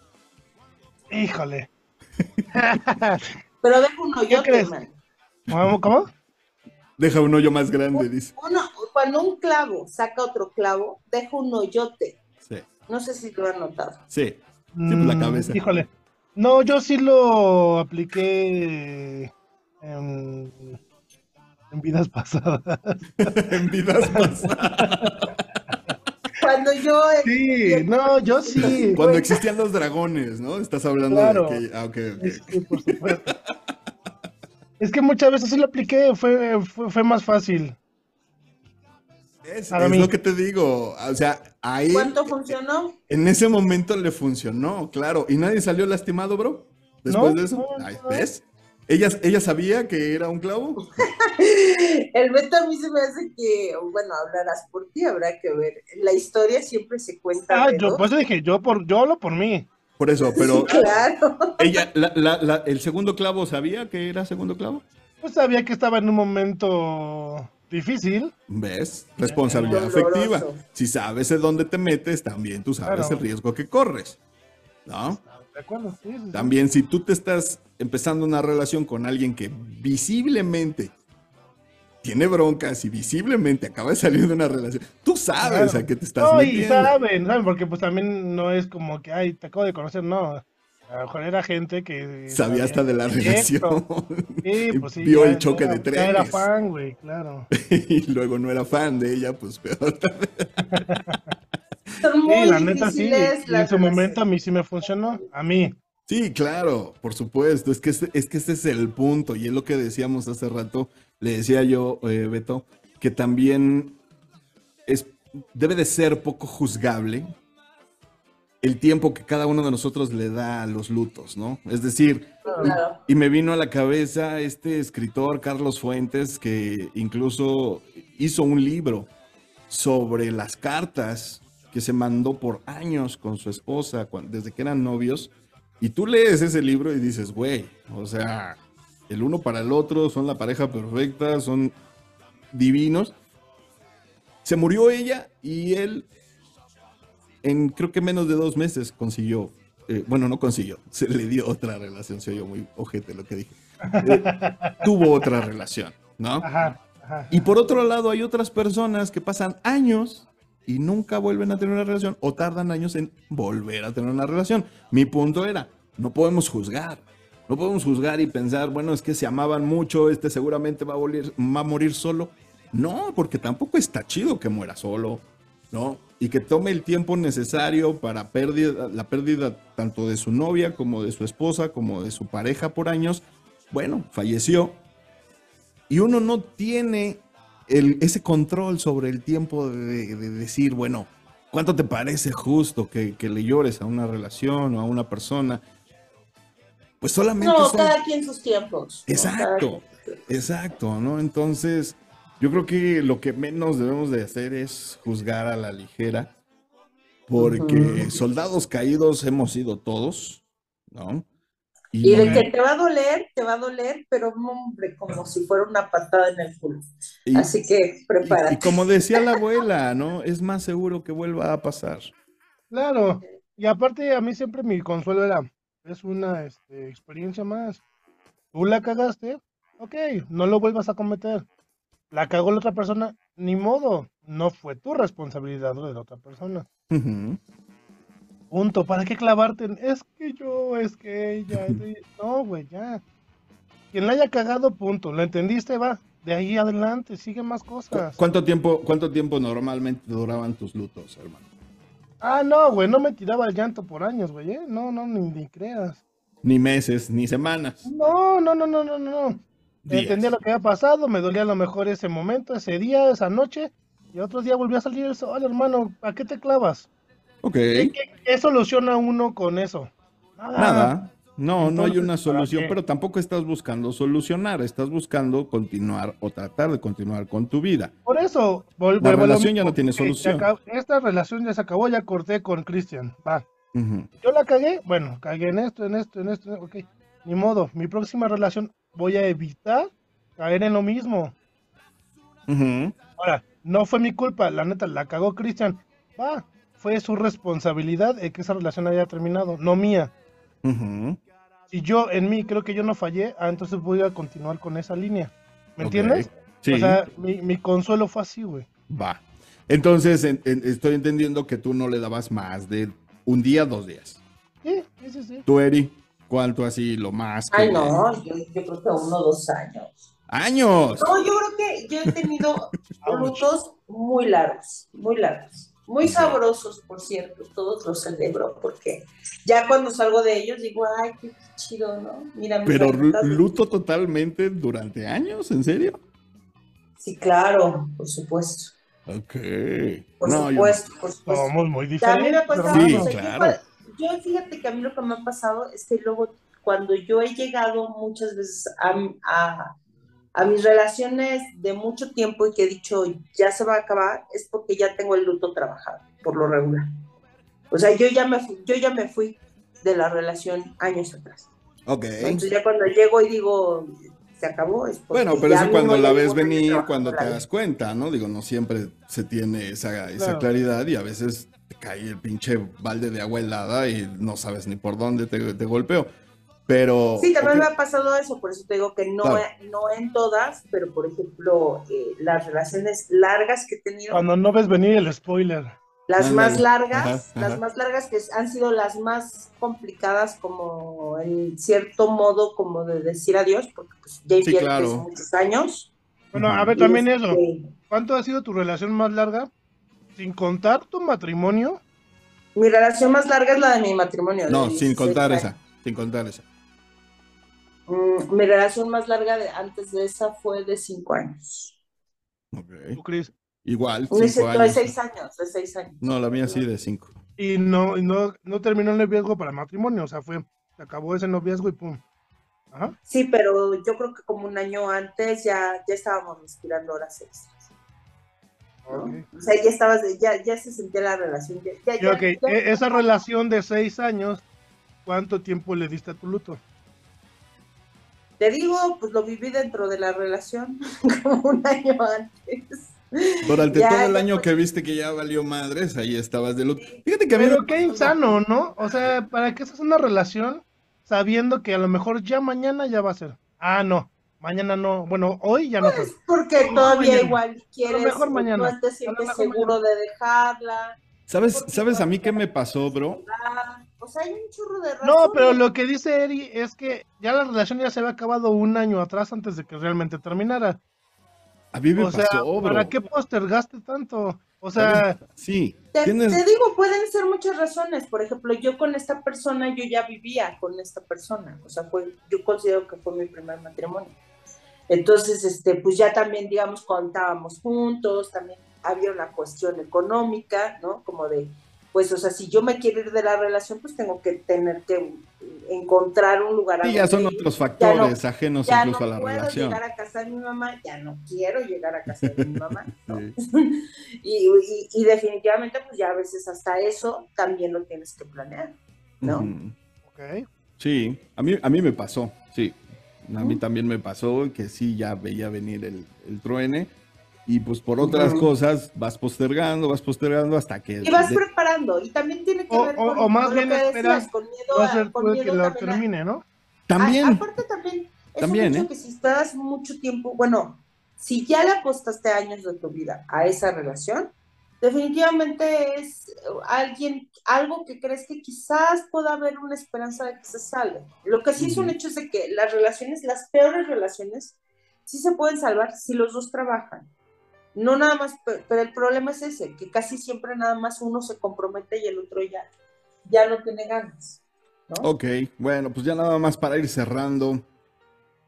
Híjole. Pero deja un man. ¿Cómo? ¿Cómo? Deja un hoyo más grande, dice. Uno, cuando un clavo saca otro clavo, deja un hoyote. Sí, No sé si lo han notado. sí. Sí, pues la Mm, cabeza. Híjole. No, yo sí lo apliqué en, en vidas pasadas. <laughs> en vidas pasadas. Cuando yo... Sí, no, yo sí. Cuando existían los dragones, ¿no? Estás hablando Claro. de que... Ah, ok, ok. Es que, por supuesto. Es que muchas veces sí lo apliqué, fue, fue, fue más fácil. Es, lo que te digo. O sea, ahí... ¿Cuánto funcionó? En ese momento le funcionó, claro. ¿Y nadie salió lastimado, bro? Después No, de eso. no, Ay, no. ¿Ves? ¿Ella, ¿Ella sabía que era un clavo? <laughs> El Beto a mí se me hace que, bueno, hablarás por ti, habrá que ver. La historia siempre se cuenta Ah, de yo pues dije, yo por, yo hablo por mí. Por eso, pero <laughs> Claro. ella, la- la- la- el segundo clavo sabía que era segundo clavo. Pues sabía que estaba en un momento difícil. ¿Ves? Responsabilidad Doloroso. afectiva. Si sabes en dónde te metes, también tú sabes Claro. el riesgo que corres. ¿No? ¿De acuerdo? Sí, sí, sí. También si tú te estás empezando una relación con alguien que visiblemente tiene broncas y visiblemente acaba de salir de una relación, tú sabes Claro. a qué te estás No, y metiendo. saben, saben, porque pues también no es como que, ay, te acabo de conocer, no. A lo mejor era gente que... Sabía hasta de la relación. Sí, <laughs> pues sí. Vio ya- el choque ya- de ya era fan, güey, claro. <laughs> y luego no era fan de ella, pues peor. <laughs> Son muy Sí, la neta sí. en su momento a mí sí me funcionó. A mí. Sí, claro, por supuesto. Es que este, es que este es el punto. Y es lo que decíamos hace rato. Le decía yo, eh, Beto, que también es, debe de ser poco juzgable el tiempo que cada uno de nosotros le da a los lutos, ¿no? Es decir, Claro. y me vino a la cabeza este escritor, Carlos Fuentes, que incluso hizo un libro sobre las cartas que se mandó por años con su esposa desde que eran novios. Y tú lees ese libro y dices, güey, o sea, el uno para el otro, son la pareja perfecta, son divinos. Se murió ella y él en creo que menos de dos meses consiguió, eh, bueno, no consiguió, <laughs> se le dio otra relación, se oyó muy ojete lo que dije. Eh, <laughs> tuvo otra relación, ¿no? Ajá, ajá. Y por otro lado, hay otras personas que pasan años y nunca vuelven a tener una relación o tardan años en volver a tener una relación. Mi punto era, no podemos juzgar. No podemos juzgar y pensar, bueno, es que se amaban mucho, este seguramente va a, morir, va a morir solo. No, porque tampoco está chido que muera solo, ¿no? Y que tome el tiempo necesario para pérdida, la pérdida tanto de su novia como de su esposa, como de su pareja por años. Bueno, falleció, y uno no tiene el- ese control sobre el tiempo de, de decir, bueno, ¿cuánto te parece justo que, que le llores a una relación o a una persona? Pues solamente No, son- cada quien sus tiempos. Exacto. Exacto, ¿no? Entonces, yo creo que lo que menos debemos de hacer es juzgar a la ligera, porque soldados caídos hemos sido todos, ¿no? Y de que te va a doler, te va a doler, pero hombre, como si fuera una patada en el culo. y- Así que y- prepárate. y como decía la abuela, ¿no? Es más seguro que vuelva a pasar. Claro. Y aparte, a mí siempre mi consuelo era, es una este, experiencia más. Tú la cagaste, ok, no lo vuelvas a cometer. La cagó la otra persona, ni modo, no fue tu responsabilidad lo de la otra persona. Ujú. Punto. ¿Para qué clavarte en es que yo, es que ella? es de-". No, güey, ya. Quien la haya cagado, punto. ¿Lo entendiste? Va. De ahí adelante, sigue más ¿Cu- cosas. ¿Cuánto tiempo, ¿Cuánto tiempo normalmente duraban tus lutos, hermano? Ah, no, güey, no me tiraba el llanto por años, güey, ¿eh? No, no, ni, ni creas. Ni meses, ni semanas. No, no, no, no, no, no. no. Días. Entendía lo que había pasado, me dolía a lo mejor ese momento, ese día, esa noche, y otro día volvió a salir el sol, hermano. ¿A qué te clavas? Ok. ¿Qué, qué- qué soluciona uno con eso? Nada. No, no hay una ¿para solución, pero tampoco estás buscando solucionar, estás buscando continuar o tratar de continuar con tu vida. Por eso, La relación ya no tiene solución. Esta relación ya se acabó, ya corté con Cristian. Va. Yo la cagué, bueno, cagué en esto, en esto, en esto, ok. Ni modo, mi próxima relación voy a evitar caer en lo mismo. Ujú. Ahora, no fue mi culpa, la neta, la cagó Cristian. Va, fue su responsabilidad el que esa relación haya terminado, no mía. Ujú. Si yo en mí creo que yo no fallé, ah, entonces voy a continuar con esa línea. ¿Me entiendes? Sí, O sea, mi, mi consuelo fue así, güey. va. Entonces, en- en- estoy entendiendo que tú no le dabas más de un día, dos días. Sí, sí, sí, sí. Tú, Eri, ¿cuánto así lo más? que- Ay, no, yo, yo creo que uno o dos años. ¡Años! No, yo creo que yo he tenido <laughs> lutos muy largos, muy largos. Muy sabrosos, por cierto, todos los celebro, porque ya cuando salgo de ellos digo, ay, qué chido, ¿no? Mira, Pero luto totalmente durante años, ¿en serio? Sí, claro, por supuesto. Ok. Por No, yo- supuesto, por supuesto. Somos muy diferentes. me ha pasado, Sí, o sea, yo claro. yo, fíjate que a mí lo que me ha pasado es que luego cuando yo he llegado muchas veces a, a, a mis relaciones de mucho tiempo y que he dicho ya se va a acabar, es porque ya tengo el luto trabajado, por lo regular. O sea, yo ya me fui, yo ya me fui de la relación años atrás. Ok. Entonces ya cuando llego y digo se acabó, es Bueno, pero eso cuando la ves venir, cuando te das cuenta, ¿no? Digo, no siempre se tiene esa, esa Claro. claridad y a veces te cae el pinche balde de agua helada y no sabes ni por dónde te, te golpeó. Pero. Sí, también ok, me ha pasado eso, por eso te digo que no, Claro. no en todas, pero por ejemplo, eh, las relaciones largas que he tenido, Cuando no ves venir el spoiler. las más largas, Ajá, ajá. las más largas que han sido las más complicadas como en cierto modo como de decir adiós, porque pues ya inviertes claro. muchos años. Bueno, a ver, también este, eso. ¿Cuánto ha sido tu relación más larga? Sin contar tu matrimonio. Mi relación más larga es la de mi matrimonio. No, sin 16 contar años. esa. Sin contar esa. Mm, mi relación más larga de, antes de esa fue de cinco años. Ok. tú, Cris. Igual, De, cinco de años. seis años, de seis años. No, la mía sí de cinco. Y no, y no, no terminó el noviazgo para matrimonio. O sea, fue, se acabó ese noviazgo y pum. Ajá. Sí, pero yo creo que como un año antes ya, ya estábamos respirando horas extras. ¿no? Ok. O sea, ya estabas, ya, ya se sentía la relación. Ya, ya, Y ya- ok, ya- e- esa relación de seis años, ¿cuánto tiempo le diste a tu luto? Te digo, pues lo viví dentro de la relación como <laughs> un año antes. Durante Ya, todo el año que viste que ya valió madres, ahí estabas de luto. Fíjate que a Pero me qué insano, ¿no? O sea, ¿para qué haces una relación sabiendo que a lo mejor ya mañana ya va a ser? Ah, no, mañana no. Bueno, hoy ya no fue. Porque No, todavía mañana. igual quieres, mejor mañana. no te A sientes lo seguro de dejarla. ¿Sabes, ¿Sabes a mí qué me pasó, bro? Ah, O sea, hay un chorro de No, razones. pero lo que dice Eri es que ya la relación ya se había acabado un año atrás antes de que realmente terminara. A mí me O sea, pasó, bro. ¿para qué postergaste tanto? O sea, Sí, Te, tienes... te digo, pueden ser muchas razones. Por ejemplo, yo con esta persona, yo ya vivía con esta persona. O sea, fue, yo considero que fue mi primer matrimonio. Entonces, este, pues ya también, digamos, contábamos juntos, también había una cuestión económica, ¿no? Como de, pues, o sea, si yo me quiero ir de la relación, pues tengo que tener que encontrar un lugar a Sí, ya son otros Ya no- factores ajenos ya incluso no a la puedo relación. llegar a casa de mi mamá, ya no quiero llegar a casa de mi mamá. <laughs> ¿no? Sí. <laughs> y, y- y definitivamente, pues ya a veces hasta eso también lo tienes que planear, ¿no? Ujú. ok. Sí, a mí, a mí me pasó, sí. A mí también me pasó que sí, ya veía venir el, el truene. Y pues por otras cosas vas postergando, vas postergando hasta que... Y vas de- preparando, y también tiene que O- ver o- con, o más con bien lo que esperas, decías, con miedo, a con el que miedo lo termine, ¿no? También, A- aparte también, es También, un hecho ¿eh? que si estás mucho tiempo, bueno, si ya le apostaste años de tu vida a esa relación, definitivamente es alguien, algo que crees que quizás pueda haber una esperanza de que se salve. Lo que sí es un hecho es de que las relaciones, las peores relaciones, sí se pueden salvar si los dos trabajan. No nada más, pe- pero el problema es ese, que casi siempre nada más uno se compromete y el otro ya, ya no tiene ganas. Ok, bueno, pues ya nada más para ir cerrando.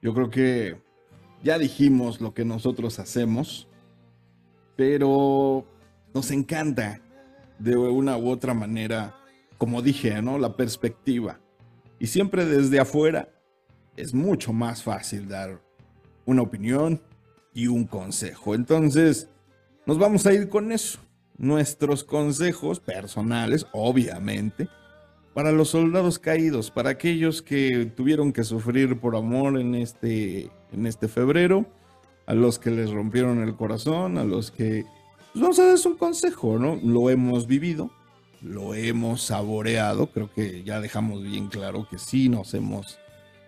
Yo creo que ya dijimos lo que nosotros hacemos, pero nos encanta de una u otra manera, como dije, ¿no? La perspectiva. Y siempre desde afuera es mucho más fácil dar una opinión y un consejo. Entonces, nos vamos a ir con eso. Nuestros consejos personales, obviamente, para los soldados caídos, para aquellos que tuvieron que sufrir por amor en este, en este febrero, a los que les rompieron el corazón, a los que... Pues vamos a darles un consejo, ¿no? Lo hemos vivido, lo hemos saboreado, creo que ya dejamos bien claro que sí nos hemos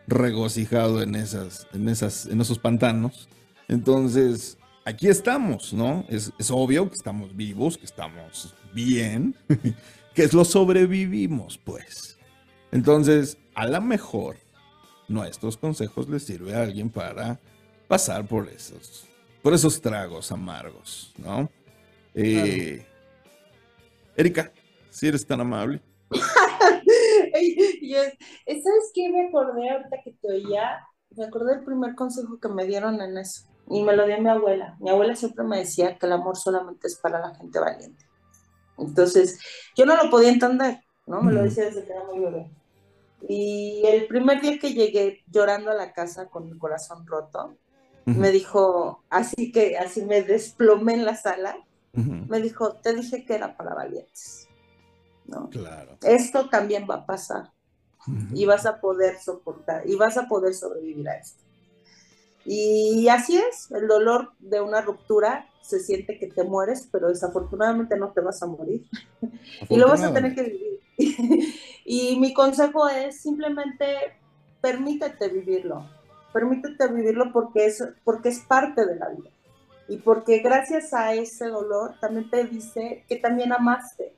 regocijado en, esas, en, esas, en esos pantanos. Entonces, aquí estamos, ¿no? Es, es obvio que estamos vivos, que estamos bien, <laughs> que lo sobrevivimos, pues. Entonces, a lo mejor, nuestros consejos les sirve a alguien para pasar por esos, por esos tragos amargos, ¿no? Eh, Erika, si eres tan amable. <laughs> Es- ¿Sabes qué me acordé ahorita que te oía? Me acordé del primer consejo que me dieron en eso. Y me lo dio mi abuela. Mi abuela siempre me decía que el amor solamente es para la gente valiente. Entonces, yo no lo podía entender, ¿no? Me lo decía desde que era muy bebé. Y el primer día que llegué llorando a la casa con el corazón roto, me dijo, así que así me desplomé en la sala, me dijo, te dije que era para valientes, ¿no? Claro. Esto también va a pasar y vas a poder soportar y vas a poder sobrevivir a esto. Y así es, el dolor de una ruptura se siente que te mueres, pero desafortunadamente no te vas a morir <laughs> y lo vas a tener que vivir. <laughs> y mi consejo es simplemente permítete vivirlo, permítete vivirlo porque es, porque es parte de la vida y porque gracias a ese dolor también te dice que también amaste.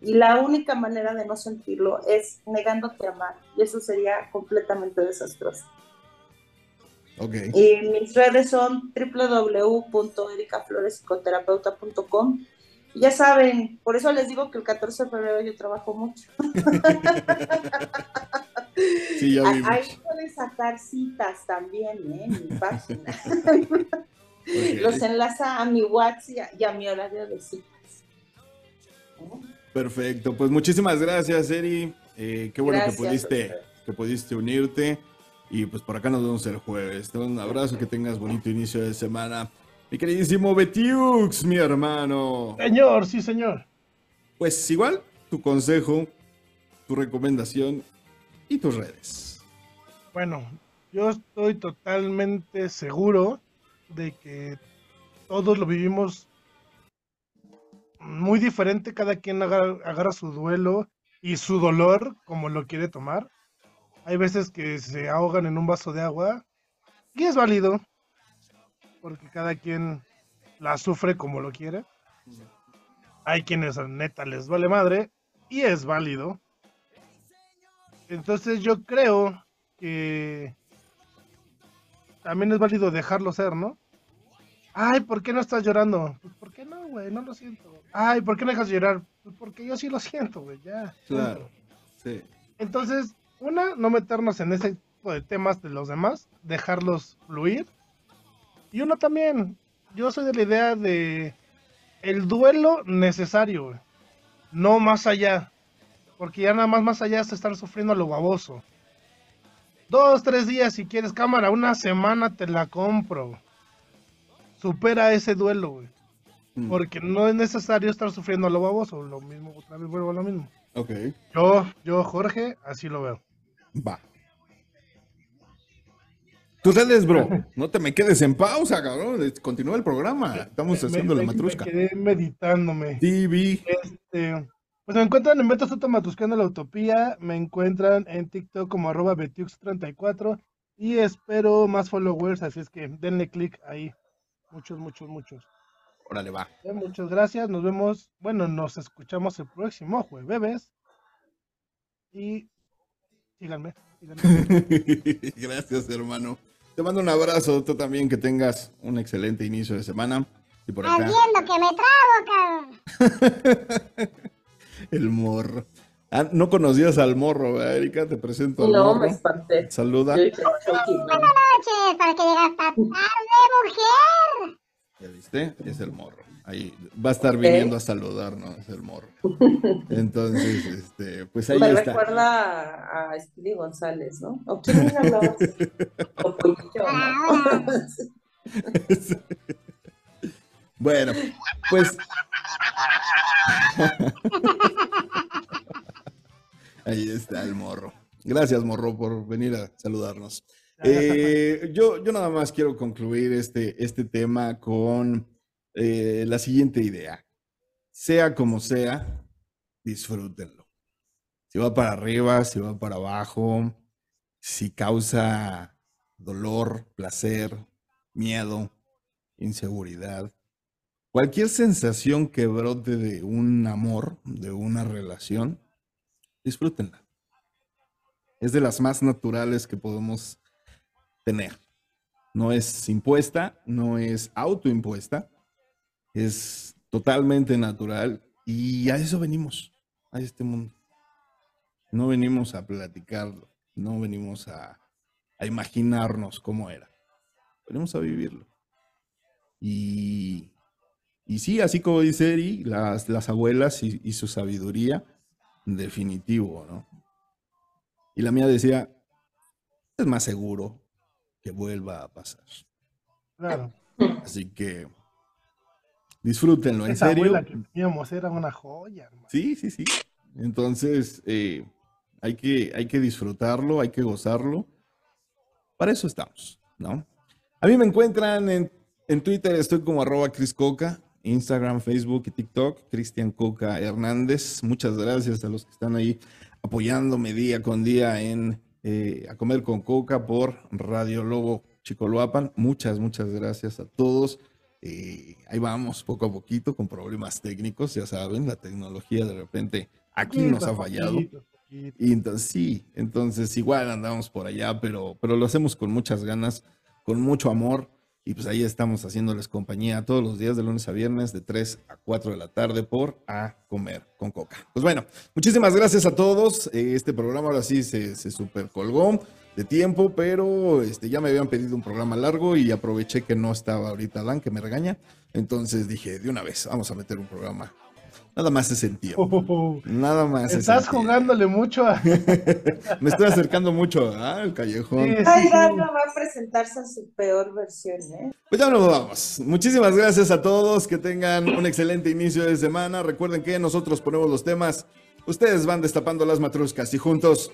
Y la única manera de no sentirlo es negándote a amar. Y eso sería completamente desastroso. Y mis redes son www.ericaflorespsicoterapeuta.com. Ya saben, por eso les digo que el 14 de febrero yo trabajo mucho. <laughs> Sí, ya A- vimos. Ahí pueden sacar citas también, ¿eh? En mi página. Los enlaza a mi WhatsApp y a, mi horario de citas. ¿Eh? Perfecto, pues muchísimas gracias, Eri. Eh, qué bueno Gracias que pudiste, que pudiste unirte. Y pues por acá nos vemos el jueves. Te un abrazo, que tengas bonito inicio de semana. Mi queridísimo Betiux, mi hermano. Señor, sí, señor. Pues igual, tu consejo, tu recomendación y tus redes. Bueno, yo estoy totalmente seguro de que todos lo vivimos muy diferente, cada quien agarra, agarra su duelo y su dolor como lo quiere tomar. Hay veces que se ahogan en un vaso de agua y es válido, porque cada quien la sufre como lo quiere. Hay quienes neta les vale madre y es válido. Entonces yo creo que también es válido dejarlo ser, ¿no? Ay, ¿por qué no estás llorando? Pues, ¿por qué no, güey? No lo siento. Ay, ¿por qué no dejas de llorar? Pues porque yo sí lo siento, güey, ya. Claro. Sí. Entonces, una, no meternos en ese tipo de temas de los demás, dejarlos fluir. Y uno también, yo soy de la idea de el duelo necesario, no más allá. Porque ya nada más más allá es estar sufriendo a lo baboso. Dos, tres días si quieres cámara, una semana te la compro. Supera ese duelo, güey. Mm, Porque no es necesario estar sufriendo a lo baboso. Lo mismo, otra vez vuelvo a lo mismo. Ok, Yo, yo, Jorge, así lo veo. Va. Tus redes, bro. No te me quedes en pausa, cabrón. Continúa el programa. Estamos Me- haciendo me- la me matrusca. quedé meditándome. TV. Este, pues me encuentran en Beto Soto Matuscando la Utopía, me encuentran en TikTok como arroba Betiux34 y espero más followers, así es que denle click ahí. Muchos, muchos, muchos. Órale, va. Eh, Muchas gracias. Nos vemos. Bueno, nos escuchamos el próximo jueves. Y síganme. síganme. <laughs> Gracias, hermano. Te mando un abrazo, tú también, que tengas un excelente inicio de semana. Y por Estás acá, viendo que me trago, cabrón. <laughs> el morro. Ah, no conocías al morro, ¿verdad, Erika? Te presento al No, morro. me espanté. Saluda. Buenas noches, para que llegas hasta tarde, mujer. ¿Ya viste? Es el morro. Ahí va a estar viniendo a saludarnos, el morro. <laughs> Entonces, este, pues ahí Me está. recuerda a, Speedy González, ¿no? ¿O quién hablaba? <laughs> O Pollito, ¿no? <laughs> Bueno, pues. Ahí está el morro. Gracias, morro, por venir a saludarnos. Eh, yo, yo nada más quiero concluir este, este tema con eh, la siguiente idea. Sea como sea, disfrútenlo. Si va para arriba, si va para abajo, si causa dolor, placer, miedo, inseguridad, cualquier sensación que brote de un amor, de una relación, disfrútenla. Es de las más naturales que podemos tener. No es impuesta, no es autoimpuesta, es totalmente natural y a eso venimos, a este mundo. No venimos a platicarlo, no venimos a, a imaginarnos cómo era, venimos a vivirlo. Y, y sí, así como dice Eri, las, las abuelas y, y su sabiduría, definitivo, ¿no? Y la mía decía, es más seguro que vuelva a pasar. Claro. Así que disfrútenlo, en Esa serio. que teníamos era una joya, hermano. Sí, sí, sí. Entonces, eh, hay, que, hay que disfrutarlo, hay que gozarlo. Para eso estamos, ¿no? A mí me encuentran en, en Twitter, estoy como arroba Cris Coca, Instagram, Facebook y TikTok, Cristian Coca Hernández. Muchas gracias a los que están ahí apoyándome día con día en eh, A Comer con Coca por Radio Lobo Chicoloapan. Muchas, muchas gracias a todos. Eh, ahí vamos, poco a poquito, con problemas técnicos, ya saben, la tecnología de repente aquí nos ha fallado. poquito, poquito. Y entonces sí, entonces igual andamos por allá, pero, pero lo hacemos con muchas ganas, con mucho amor. Y pues ahí estamos haciéndoles compañía todos los días de lunes a viernes de 3 a 4 de la tarde por A Comer con Coca. Pues bueno, muchísimas gracias a todos. Eh, Este programa ahora sí se, se super colgó de tiempo, pero este, ya me habían pedido un programa largo y aproveché que no estaba ahorita Dan, que me regaña. Entonces dije, de una vez, vamos a meter un programa. Nada más ese tiempo. Oh, Nada más. estás jugándole mucho a. <laughs> Me estoy acercando mucho al callejón. Sí, Ay, va a presentarse en su peor versión, ¿eh? Pues ya nos vamos. Muchísimas gracias a todos. Que tengan un excelente inicio de semana. Recuerden que nosotros ponemos los temas. Ustedes van destapando las matruscas y juntos,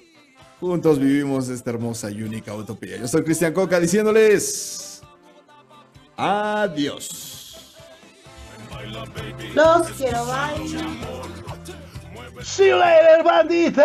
Juntos vivimos esta hermosa y única utopía. Yo soy Cristian Coca diciéndoles adiós. Los quiero, bye. See you later, bandita.